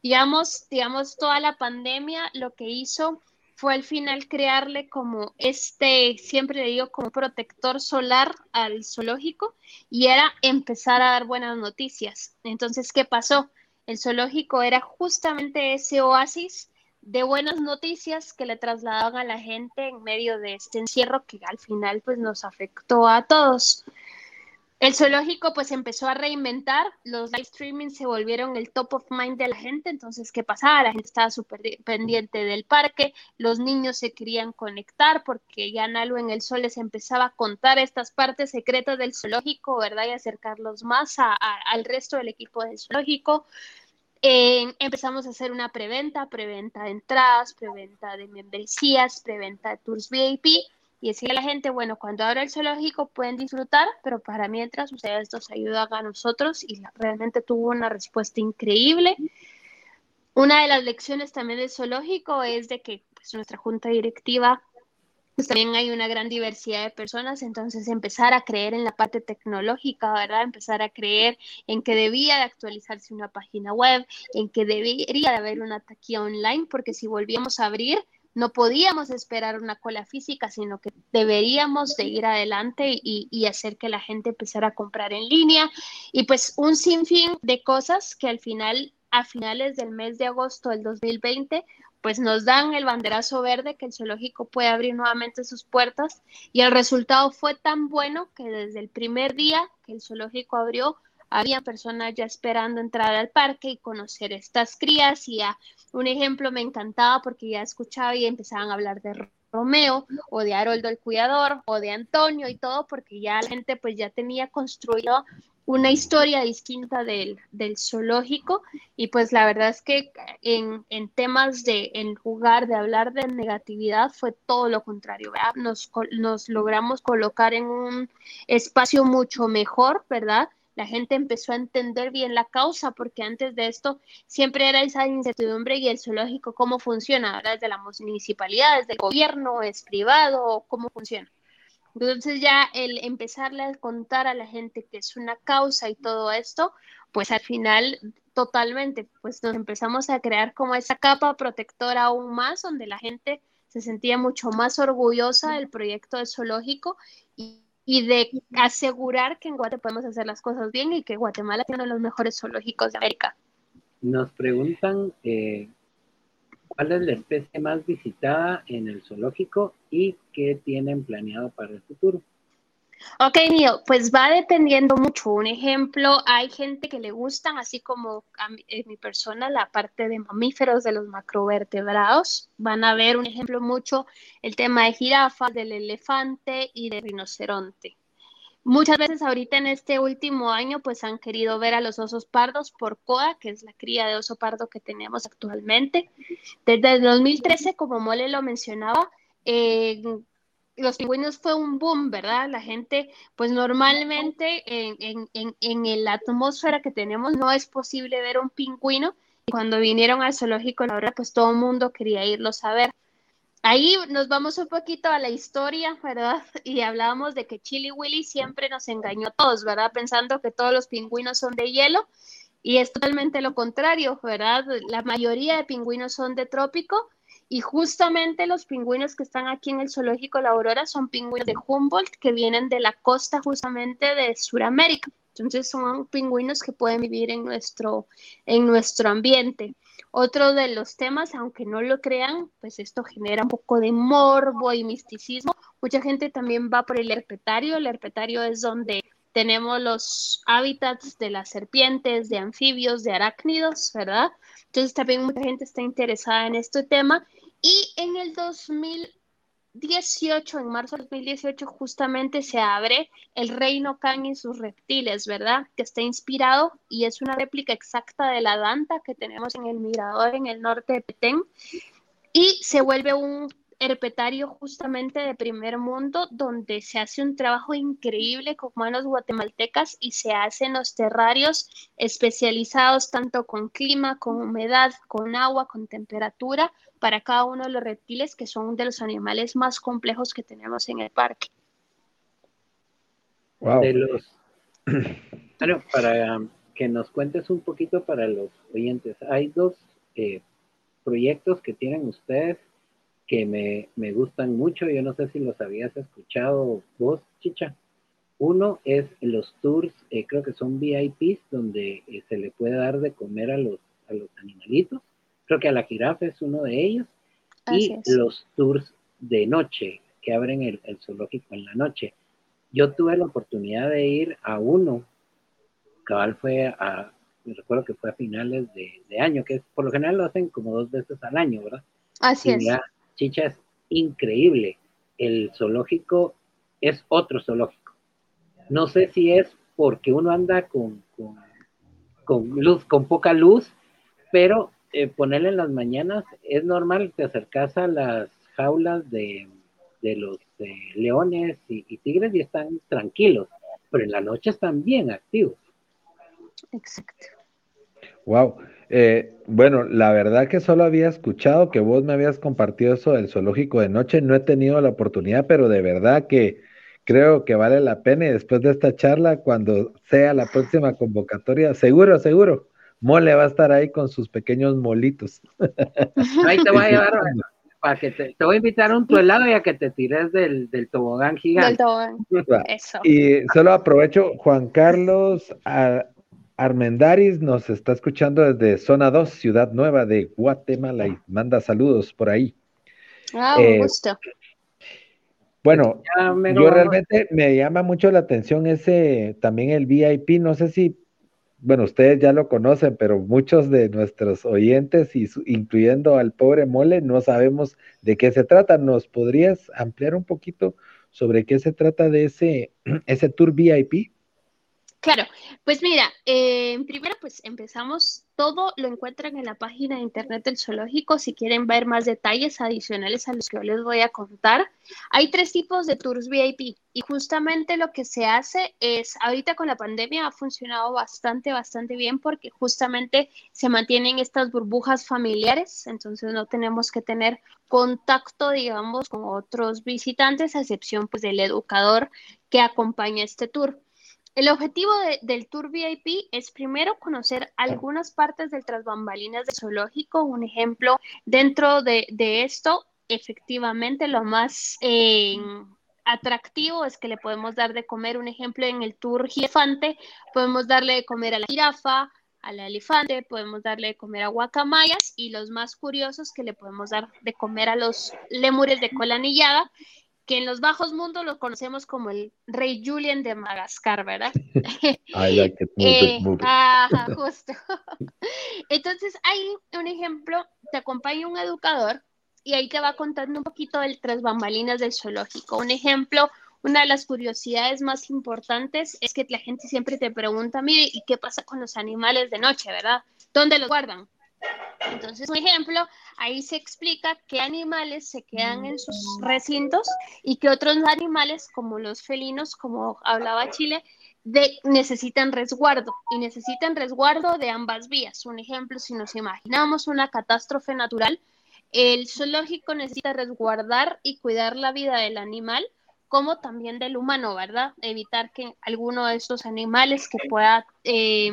digamos, digamos, toda la pandemia lo que hizo fue al final crearle como este, siempre le digo, como protector solar al zoológico y era empezar a dar buenas noticias. Entonces, ¿qué pasó? El zoológico era justamente ese oasis de buenas noticias que le trasladaban a la gente en medio de este encierro que al final pues nos afectó a todos. El zoológico pues empezó a reinventar, los live streaming se volvieron el top of mind de la gente, entonces ¿qué pasaba? La gente estaba súper pendiente del parque, los niños se querían conectar porque ya Nalo en el Sol les empezaba a contar estas partes secretas del zoológico, ¿verdad? Y acercarlos más al resto del equipo del zoológico. empezamos a hacer una preventa, preventa de entradas, preventa de membresías, preventa de tours VIP y decirle a la gente, bueno, cuando abra el zoológico pueden disfrutar, pero para mientras ustedes nos ayudan a nosotros y realmente tuvo una respuesta increíble. Una de las lecciones también del zoológico es de que pues, nuestra junta directiva pues también hay una gran diversidad de personas, entonces empezar a creer en la parte tecnológica, ¿verdad? Empezar a creer en que debía de actualizarse una página web, en que debería de haber una taquilla online, porque si volvíamos a abrir, no podíamos esperar una cola física, sino que deberíamos de ir adelante y, hacer que la gente empezara a comprar en línea. Y pues un sinfín de cosas que al final, a finales del mes de agosto del 2020, pues nos dan el banderazo verde que el zoológico puede abrir nuevamente sus puertas y el resultado fue tan bueno que desde el primer día que el zoológico abrió, había personas ya esperando entrar al parque y conocer estas crías y a un ejemplo me encantaba porque ya escuchaba y empezaban a hablar de Romeo o de Haroldo el Cuidador o de Antonio y todo porque ya la gente pues ya tenía construido una historia distinta del, del zoológico y pues la verdad es que en, en, temas de, en lugar de hablar de negatividad fue todo lo contrario. Nos, nos logramos colocar en un espacio mucho mejor, ¿verdad? La gente empezó a entender bien la causa, porque antes de esto siempre era esa incertidumbre y el zoológico, cómo funciona, ¿verdad? Desde la municipalidad, desde el gobierno, es privado, cómo funciona. Entonces ya el empezarle a contar a la gente que es una causa y todo esto, pues al final totalmente, pues nos empezamos a crear como esa capa protectora aún más, donde la gente se sentía mucho más orgullosa del proyecto de zoológico y, y de asegurar que en Guatemala podemos hacer las cosas bien y que Guatemala tiene uno de los mejores zoológicos de América. Nos preguntan eh, cuál es la especie más visitada en el zoológico y qué tienen planeado para el futuro. Ok, Neil, pues va dependiendo mucho. Un ejemplo, hay gente que le gustan, así como a mi, en mi persona, la parte de mamíferos de los macrovertebrados. Van a ver un ejemplo mucho el tema de jirafas, del elefante y del rinoceronte. Muchas veces ahorita en este último año pues han querido ver a los osos pardos por COA, que es la cría de oso pardo que tenemos actualmente. Desde el 2013, como Mole lo mencionaba, eh, los pingüinos fue un boom, ¿verdad? La gente, pues normalmente en, en, la atmósfera que tenemos no es posible ver un pingüino. Y cuando vinieron al zoológico, verdad, pues todo el mundo quería irlos a ver. Ahí nos vamos un poquito a la historia, ¿verdad? Y hablábamos de que Chili Willy siempre nos engañó a todos, ¿verdad? Pensando que todos los pingüinos son de hielo y es totalmente lo contrario, ¿verdad? La mayoría de pingüinos son de trópico y justamente los pingüinos que están aquí en el zoológico La Aurora son pingüinos de Humboldt que vienen de la costa justamente de Sudamérica. Entonces son pingüinos que pueden vivir en nuestro, en nuestro ambiente. Otro de los temas, aunque no lo crean, pues esto genera un poco de morbo y misticismo. Mucha gente también va por el herpetario. El herpetario es donde tenemos los hábitats de las serpientes, de anfibios, de arácnidos, ¿verdad? Entonces también mucha gente está interesada en este tema. Y en el 2000 18, en marzo de 2018, justamente se abre el Reino Kang y sus reptiles, ¿verdad? Que está inspirado y es una réplica exacta de la danta que tenemos en el mirador en el norte de Petén. Y se vuelve un herpetario justamente de primer mundo, donde se hace un trabajo increíble con manos guatemaltecas y se hacen los terrarios especializados tanto con clima, con humedad, con agua, con temperatura, para cada uno de los reptiles que son de los animales más complejos que tenemos en el parque. Wow. bueno, para que nos cuentes un poquito para los oyentes, hay dos eh, proyectos que tienen ustedes que me, me, gustan mucho. Yo no sé si los habías escuchado vos, Chicha. Uno es los tours, eh, creo que son VIPs, donde eh, se le puede dar de comer a los, a los animalitos. Creo que a la jirafa es uno de ellos. y los tours de noche, que abren el, el, zoológico en la noche. Yo tuve la oportunidad de ir a uno. Cabal fue a, me recuerdo que fue a finales de, de año, que es, por lo general lo hacen como dos veces al año, ¿verdad? Así es. Chicha es increíble. El zoológico es otro zoológico. No sé si es porque uno anda con, con, luz, con poca luz, pero eh, ponerle en las mañanas es normal, te acercas a las jaulas de, los leones y, y, tigres y están tranquilos, pero en la noche están bien activos. Exacto. Wow. Eh, bueno, la verdad que solo había escuchado que vos me habías compartido eso del zoológico de noche. No he tenido la oportunidad, pero de verdad que creo que vale la pena. Y después de esta charla, cuando sea la próxima convocatoria, seguro, seguro, Mole va a estar ahí con sus pequeños molitos. Ahí te voy a llevar para que te, te voy a invitar a un tu helado y a que te tires del, del tobogán gigante. Del tobogán. Eso. Y solo aprovecho, Juan Carlos, a, Armendaris nos está escuchando desde Zona 2, Ciudad Nueva de Guatemala y manda saludos por ahí. Ah, un eh, gusto. Bueno, yo realmente me llama mucho la atención ese, también el VIP, no sé si, bueno, ustedes ya lo conocen, pero muchos de nuestros oyentes, y incluyendo al pobre Mole, no sabemos de qué se trata. ¿Nos podrías ampliar un poquito sobre qué se trata de ese, ese tour VIP? Claro, pues mira, eh, primero pues empezamos, todo lo encuentran en la página de internet del zoológico, si quieren ver más detalles adicionales a los que yo les voy a contar. Hay tres tipos de tours VIP y justamente lo que se hace es, ahorita con la pandemia ha funcionado bastante, bastante bien porque justamente se mantienen estas burbujas familiares, entonces no tenemos que tener contacto, digamos, con otros visitantes, a excepción pues del educador que acompaña este tour. El objetivo del Tour VIP es primero conocer algunas partes del trasbambalinas del zoológico. Un ejemplo, dentro de, esto, efectivamente, lo más eh, atractivo es que le podemos dar de comer, un ejemplo, en el Tour Elefante, podemos darle de comer a la jirafa, al elefante, podemos darle de comer a guacamayas y los más curiosos que le podemos dar de comer a los lemures de cola anillada que en los bajos mundos lo conocemos como el rey Julian de Madagascar, ¿verdad? I like it. Eh, ajá, justo. Entonces, hay un ejemplo, te acompaña un educador y ahí te va contando un poquito del tras bambalinas del zoológico. Un ejemplo, una de las curiosidades más importantes es que la gente siempre te pregunta, mire, ¿y qué pasa con los animales de noche, verdad? ¿Dónde los guardan? Entonces, por ejemplo, ahí se explica qué animales se quedan en sus recintos y qué otros animales, como los felinos, como hablaba Chile, de, necesitan resguardo y necesitan resguardo de ambas vías. Un ejemplo, si nos imaginamos una catástrofe natural, el zoológico necesita resguardar y cuidar la vida del animal como también del humano, ¿verdad? Evitar que alguno de estos animales que pueda eh,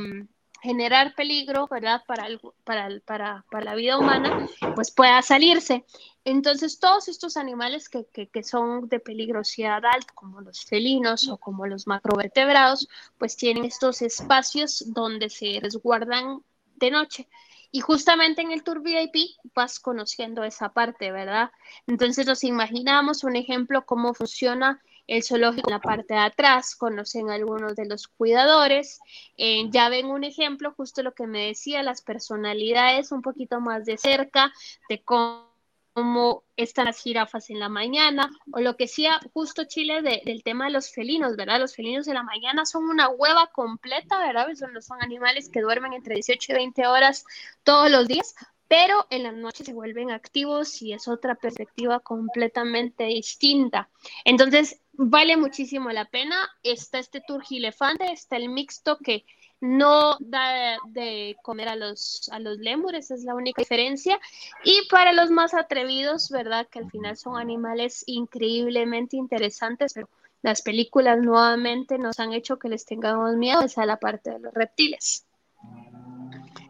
generar peligro, ¿verdad? Para, para, para, para, la vida humana, pues pueda salirse. Entonces, todos estos animales que, que, que, son de peligrosidad alta, como los felinos o como los macrovertebrados, pues tienen estos espacios donde se resguardan de noche. Y justamente en el Tour VIP vas conociendo esa parte, ¿verdad? Entonces nos imaginamos un ejemplo cómo funciona el zoológico en la parte de atrás, conocen algunos de los cuidadores, eh, ya ven un ejemplo, justo lo que me decía, las personalidades un poquito más de cerca, de cómo están las jirafas en la mañana, o lo que decía justo Chile del tema de los felinos, ¿verdad? Los felinos en la mañana son una hueva completa, ¿verdad? Son, son animales que duermen entre 18 y 20 horas todos los días, pero en la noche se vuelven activos y es otra perspectiva completamente distinta. Entonces, vale muchísimo la pena. Está este tour gilefante, está el mixto que no da de comer a los, a los lémures, es la única diferencia. Y para los más atrevidos, ¿verdad? Que al final son animales increíblemente interesantes, pero las películas nuevamente nos han hecho que les tengamos miedo, a la parte de los reptiles.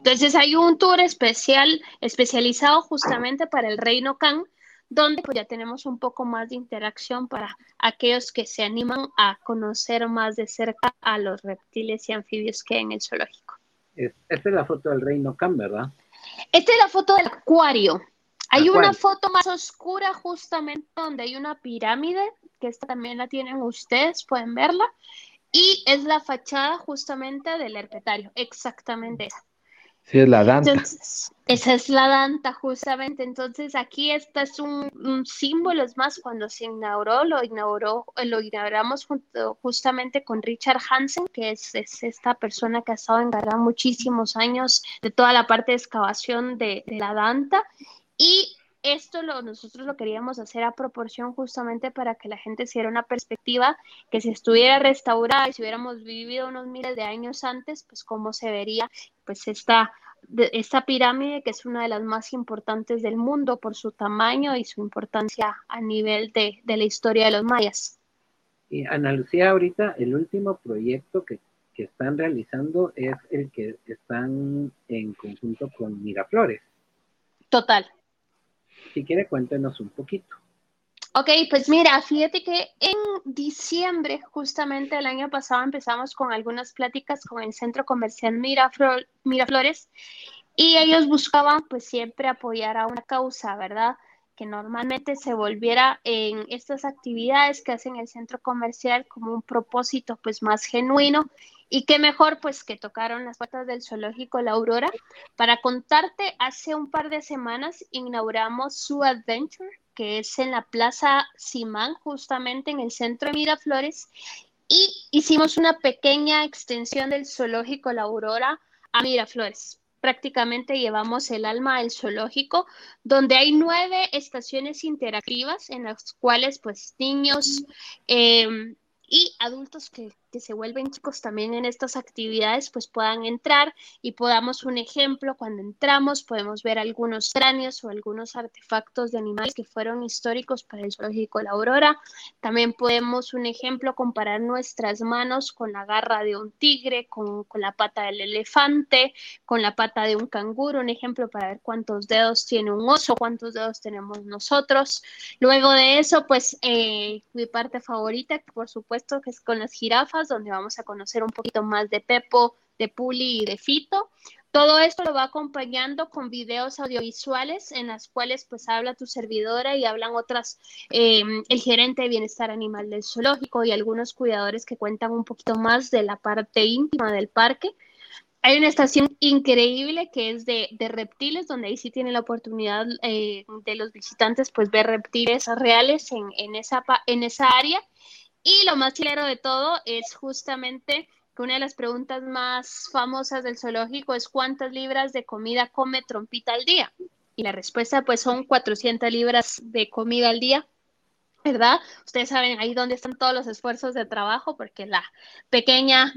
Entonces hay un tour especial, especializado justamente para el Reino Can, donde pues ya tenemos un poco más de interacción para aquellos que se animan a conocer más de cerca a los reptiles y anfibios que hay en el zoológico. esta es la foto del Reino Can, ¿verdad? Esta es la foto del acuario. Hay una foto más oscura justamente donde hay una pirámide, que esta también la tienen ustedes, pueden verla, y es la fachada justamente del herpetario, exactamente esa. Sí, es la Danta. esa es la Danta, justamente. Entonces, aquí este es un, símbolo, es más, cuando se inauguró, lo inauguró, lo inauguramos justamente con Richard Hansen, que es, esta persona que ha estado encargada muchísimos años de toda la parte de excavación de, de la Danta. Y esto lo, nosotros lo queríamos hacer a proporción justamente para que la gente se diera una perspectiva que si estuviera restaurada y si hubiéramos vivido unos miles de años antes, pues cómo se vería pues esta, esta pirámide que es una de las más importantes del mundo por su tamaño y su importancia a nivel de, de la historia de los mayas. Y Ana Lucía, ahorita el último proyecto que, que están realizando es el que están en conjunto con Miraflores. Total, si quiere, cuéntenos un poquito. Ok, pues mira, fíjate que en diciembre, justamente el año pasado, empezamos con algunas pláticas con el Centro Comercial Miraflores y ellos buscaban pues siempre apoyar a una causa, ¿verdad? Que normalmente se volviera en estas actividades que hacen el centro comercial como un propósito pues más genuino y qué mejor pues que tocaron las puertas del zoológico La Aurora. Para contarte, hace un par de semanas inauguramos su Adventure, que es en la Plaza Simán, justamente en el centro de Miraflores, y hicimos una pequeña extensión del zoológico La Aurora a Miraflores. Prácticamente llevamos el alma al zoológico, donde hay nueve estaciones interactivas en las cuales pues niños eh, y adultos que que se vuelven chicos también en estas actividades, pues puedan entrar y podamos un ejemplo, cuando entramos podemos ver algunos cráneos o algunos artefactos de animales que fueron históricos para el zoológico La Aurora. También podemos un ejemplo comparar nuestras manos con la garra de un tigre, con, con la pata del elefante, con la pata de un canguro, un ejemplo para ver cuántos dedos tiene un oso, cuántos dedos tenemos nosotros. Luego de eso, pues eh, mi parte favorita, por supuesto, que es con las jirafas donde vamos a conocer un poquito más de Pepo, de Puli y de Fito. Todo esto lo va acompañando con videos audiovisuales en las cuales pues habla tu servidora y hablan otras, em, el gerente de bienestar animal del zoológico y algunos cuidadores que cuentan un poquito más de la parte íntima del parque. Hay una estación increíble que es de, reptiles, donde ahí sí tiene la oportunidad eh, de los visitantes pues ver reptiles reales en, esa, en esa área Y lo más chilero de todo es justamente que una de las preguntas más famosas del zoológico es cuántas libras de comida come Trompita al día. Y la respuesta pues son 400 libras de comida al día, ¿verdad? Ustedes saben ahí dónde están todos los esfuerzos de trabajo porque la pequeña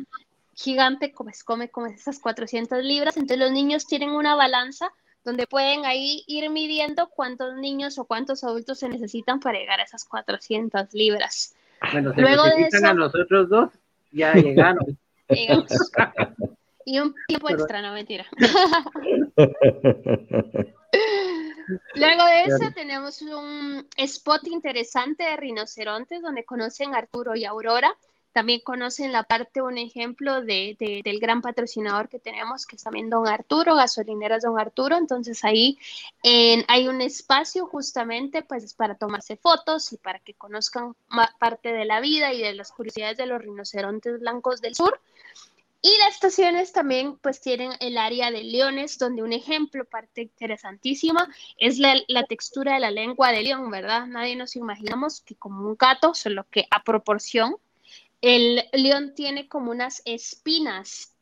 gigante pues, come esas 400 libras, entonces los niños tienen una balanza donde pueden ahí ir midiendo cuántos niños o cuántos adultos se necesitan para llegar a esas 400 libras. Bueno, se Luego necesitan a nosotros dos, ya llegaron. Y un tiempo extra, no mentira. Luego de eso tenemos un spot interesante de rinocerontes donde conocen a Arturo y Aurora. También conocen la parte, un ejemplo de, del gran patrocinador que tenemos, que es también Don Arturo, gasolineras Don Arturo. Entonces ahí hay un espacio justamente pues para tomarse fotos y para que conozcan parte de la vida y de las curiosidades de los rinocerontes blancos del sur. Y las estaciones también pues tienen el área de leones, donde un ejemplo, parte interesantísima, es la, textura de la lengua de león, ¿verdad? Nadie nos imaginamos que como un gato, solo que a proporción, el león tiene como unas espinas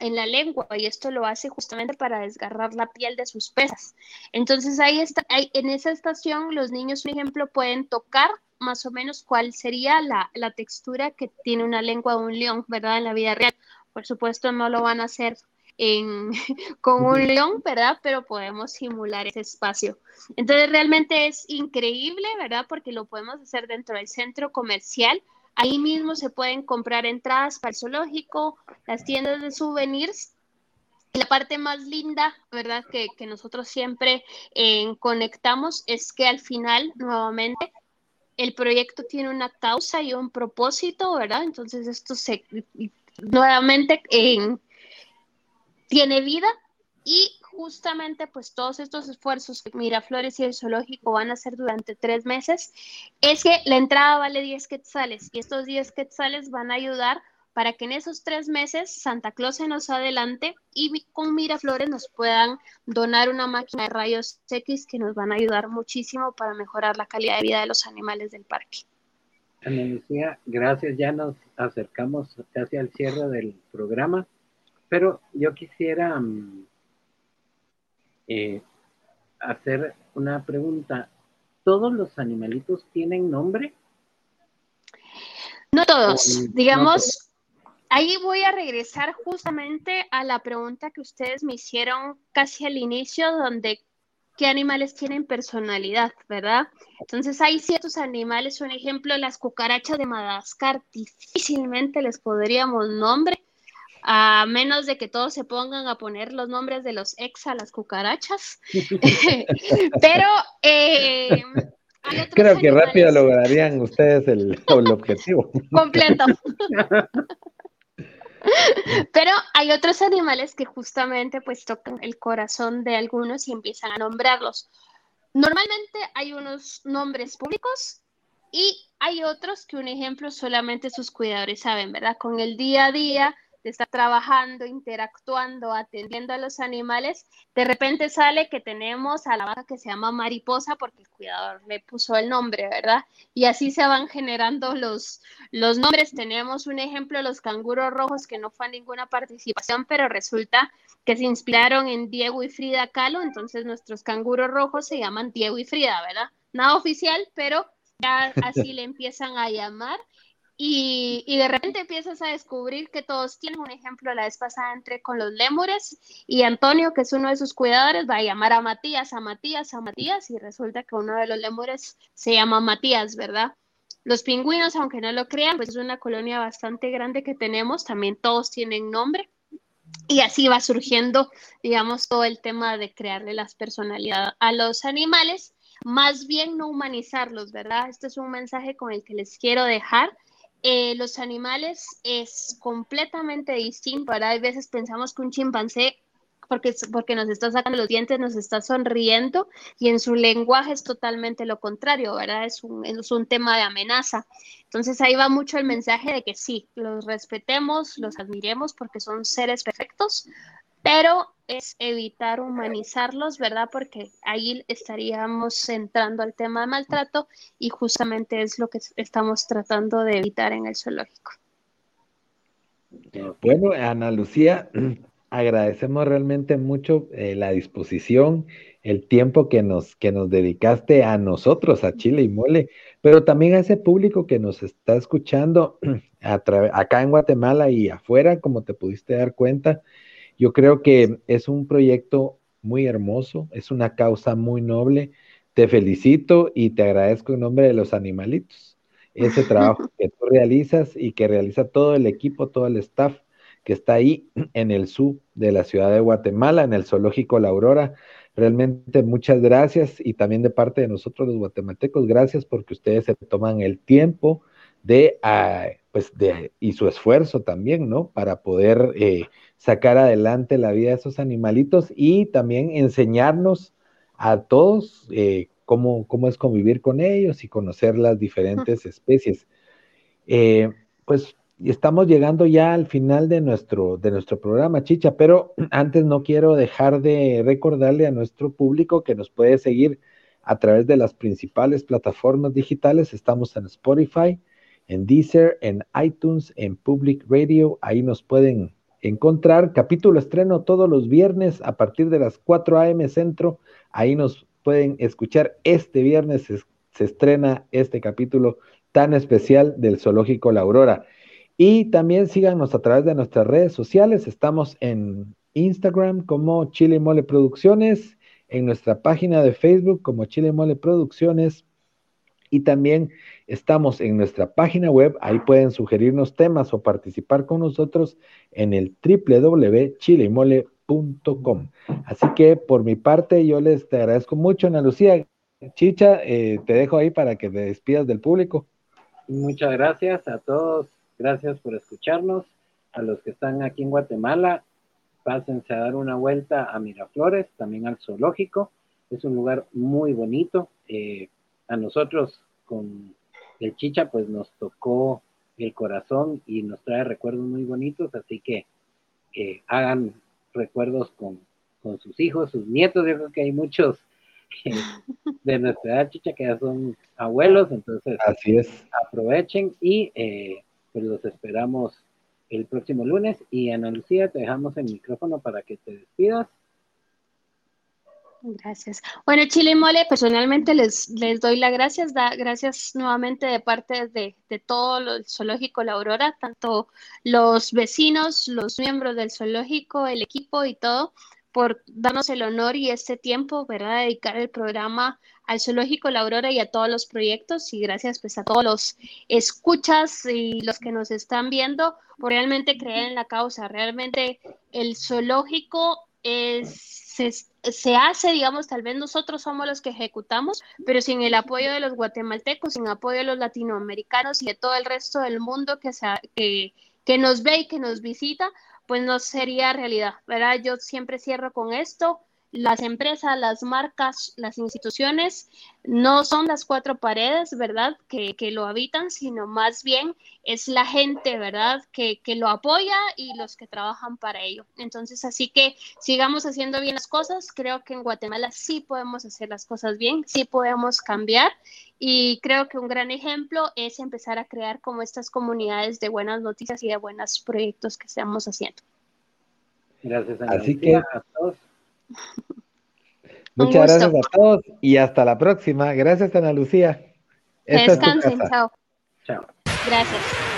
en la lengua y esto lo hace justamente para desgarrar la piel de sus pesas. Entonces ahí está, en esa estación los niños, por ejemplo, pueden tocar más o menos cuál sería la, la textura que tiene una lengua de un león, ¿verdad? En la vida real por supuesto, no lo van a hacer en, con un león, ¿verdad? Pero podemos simular ese espacio. Entonces, realmente es increíble, ¿verdad? Porque lo podemos hacer dentro del centro comercial. Ahí mismo se pueden comprar entradas para el zoológico, las tiendas de souvenirs. la parte más linda, ¿verdad? Que, que nosotros siempre eh, conectamos es que al final, nuevamente, el proyecto tiene una causa y un propósito, ¿verdad? Entonces esto se nuevamente tiene vida y justamente pues todos estos esfuerzos que Miraflores y el zoológico van a hacer durante tres meses es que la entrada vale 10 quetzales y estos 10 quetzales van a ayudar para que en esos tres meses Santa Claus se nos adelante y con Miraflores nos puedan donar una máquina de rayos X que nos van a ayudar muchísimo para mejorar la calidad de vida de los animales del parque. Ana Lucía, gracias. Ya nos acercamos casi al cierre del programa, pero yo quisiera mm, eh, hacer una pregunta. ¿Todos los animalitos tienen nombre? No todos. Digamos, ahí voy a regresar justamente a la pregunta que ustedes me hicieron casi al inicio, donde qué animales tienen personalidad, ¿verdad? Entonces hay ciertos animales, un ejemplo, las cucarachas de Madagascar, difícilmente les podríamos nombre, a menos de que todos se pongan a poner los nombres de los ex a las cucarachas. Pero eh, Creo que rápido lograrían ustedes el, el objetivo. Completo. Pero hay otros animales que justamente pues tocan el corazón de algunos y empiezan a nombrarlos. Normalmente hay unos nombres públicos y hay otros que un ejemplo solamente sus cuidadores saben, ¿verdad? Con el día a día de estar trabajando, interactuando, atendiendo a los animales, de repente sale que tenemos a la vaca que se llama mariposa porque el cuidador le puso el nombre, ¿verdad? Y así se van generando los, los nombres. Tenemos un ejemplo, los canguros rojos, que no fue ninguna participación, pero resulta que se inspiraron en Diego y Frida Kahlo, entonces nuestros canguros rojos se llaman Diego y Frida, ¿verdad? Nada oficial, pero ya así le empiezan a llamar. Y, de repente empiezas a descubrir que todos tienen un ejemplo. La vez pasada entré con los lémures y Antonio, que es uno de sus cuidadores, va a llamar a Matías, a Matías, a Matías, y resulta que uno de los lémures se llama Matías, ¿verdad? Los pingüinos, aunque no lo crean, pues es una colonia bastante grande que tenemos, también todos tienen nombre. Y así va surgiendo, digamos, todo el tema de crearle las personalidades a los animales, más bien no humanizarlos, ¿verdad? Este es un mensaje con el que les quiero dejar eh, los animales es completamente distinto. Ahora hay veces pensamos que un chimpancé, porque, porque nos está sacando los dientes, nos está sonriendo y en su lenguaje es totalmente lo contrario, ¿verdad? Es un, es un tema de amenaza. Entonces ahí va mucho el mensaje de que sí, los respetemos, los admiremos porque son seres perfectos, pero es evitar humanizarlos, ¿verdad? Porque ahí estaríamos entrando al tema de maltrato y justamente es lo que estamos tratando de evitar en el zoológico. Bueno, Ana Lucía, agradecemos realmente mucho eh, la disposición, el tiempo que nos, que nos dedicaste a nosotros, a Chile y Mole, pero también a ese público que nos está escuchando acá en Guatemala y afuera, como te pudiste dar cuenta. Yo creo que es un proyecto muy hermoso, es una causa muy noble. Te felicito y te agradezco en nombre de los animalitos ese trabajo que tú realizas y que realiza todo el equipo, todo el staff que está ahí en el SU de la ciudad de Guatemala, en el zoológico La Aurora. Realmente muchas gracias y también de parte de nosotros los guatemaltecos, gracias porque ustedes se toman el tiempo de, ah, pues de, y su esfuerzo también, ¿no? Para poder eh, sacar adelante la vida de esos animalitos y también enseñarnos a todos eh, cómo, cómo, es convivir con ellos y conocer las diferentes especies. Eh, pues estamos llegando ya al final de nuestro, de nuestro programa, Chicha, pero antes no quiero dejar de recordarle a nuestro público que nos puede seguir a través de las principales plataformas digitales. Estamos en Spotify, en Deezer, en iTunes, en Public Radio. Ahí nos pueden encontrar. Capítulo estreno todos los viernes a partir de las 4 a.m. Centro. Ahí nos pueden escuchar. Este viernes se, estrena este capítulo tan especial del Zoológico La Aurora. Y también síganos a través de nuestras redes sociales. Estamos en Instagram como Chile Mole Producciones, en nuestra página de Facebook como Chile Mole Producciones. Y también estamos en nuestra página web, ahí pueden sugerirnos temas o participar con nosotros en el www.chilemole.com. Así que por mi parte, yo les agradezco mucho, Ana Lucía. Chicha, eh, te dejo ahí para que te despidas del público. Muchas gracias a todos Gracias por escucharnos. A los que están aquí en Guatemala, pásense a dar una vuelta a Miraflores, también al zoológico. Es un lugar muy bonito. Eh, a nosotros con el Chicha, pues nos tocó el corazón y nos trae recuerdos muy bonitos, así que hagan recuerdos con, sus hijos, sus nietos. Yo creo que hay muchos eh, de nuestra edad, Chicha, que ya son abuelos, entonces Así es. aprovechen y eh, pues los esperamos el próximo lunes. Y Ana Lucía, te dejamos el micrófono para que te despidas. Gracias. Bueno, Chile Mole, personalmente les, les doy las gracias, da, gracias nuevamente de parte de, de todo el zoológico La Aurora, tanto los vecinos, los miembros del zoológico, el equipo y todo, por darnos el honor y este tiempo, ¿verdad? Dedicar el programa al Zoológico La Aurora y a todos los proyectos y gracias pues a todos los escuchas y los que nos están viendo por realmente creer en la causa. Realmente el zoológico se, se, hace, digamos, tal vez nosotros somos los que ejecutamos, pero sin el apoyo de los guatemaltecos, sin apoyo de los latinoamericanos y de todo el resto del mundo que, se, que, que nos ve y que nos visita, pues no sería realidad, ¿verdad? Yo siempre cierro con esto. Las empresas, las marcas, las instituciones no son las cuatro paredes, ¿verdad? Que, lo habitan, sino más bien es la gente, ¿verdad? Que, que, lo apoya y los que trabajan para ello. Entonces, así que sigamos haciendo bien las cosas. Creo que en Guatemala sí podemos hacer las cosas bien, sí podemos cambiar y creo que un gran ejemplo es empezar a crear como estas comunidades de buenas noticias y de buenos proyectos que estamos haciendo. Gracias, Ana Así que, a todos. Muchas gracias a todos y hasta la próxima. Gracias, Ana Lucía. Descansen, chao. Chao. Gracias.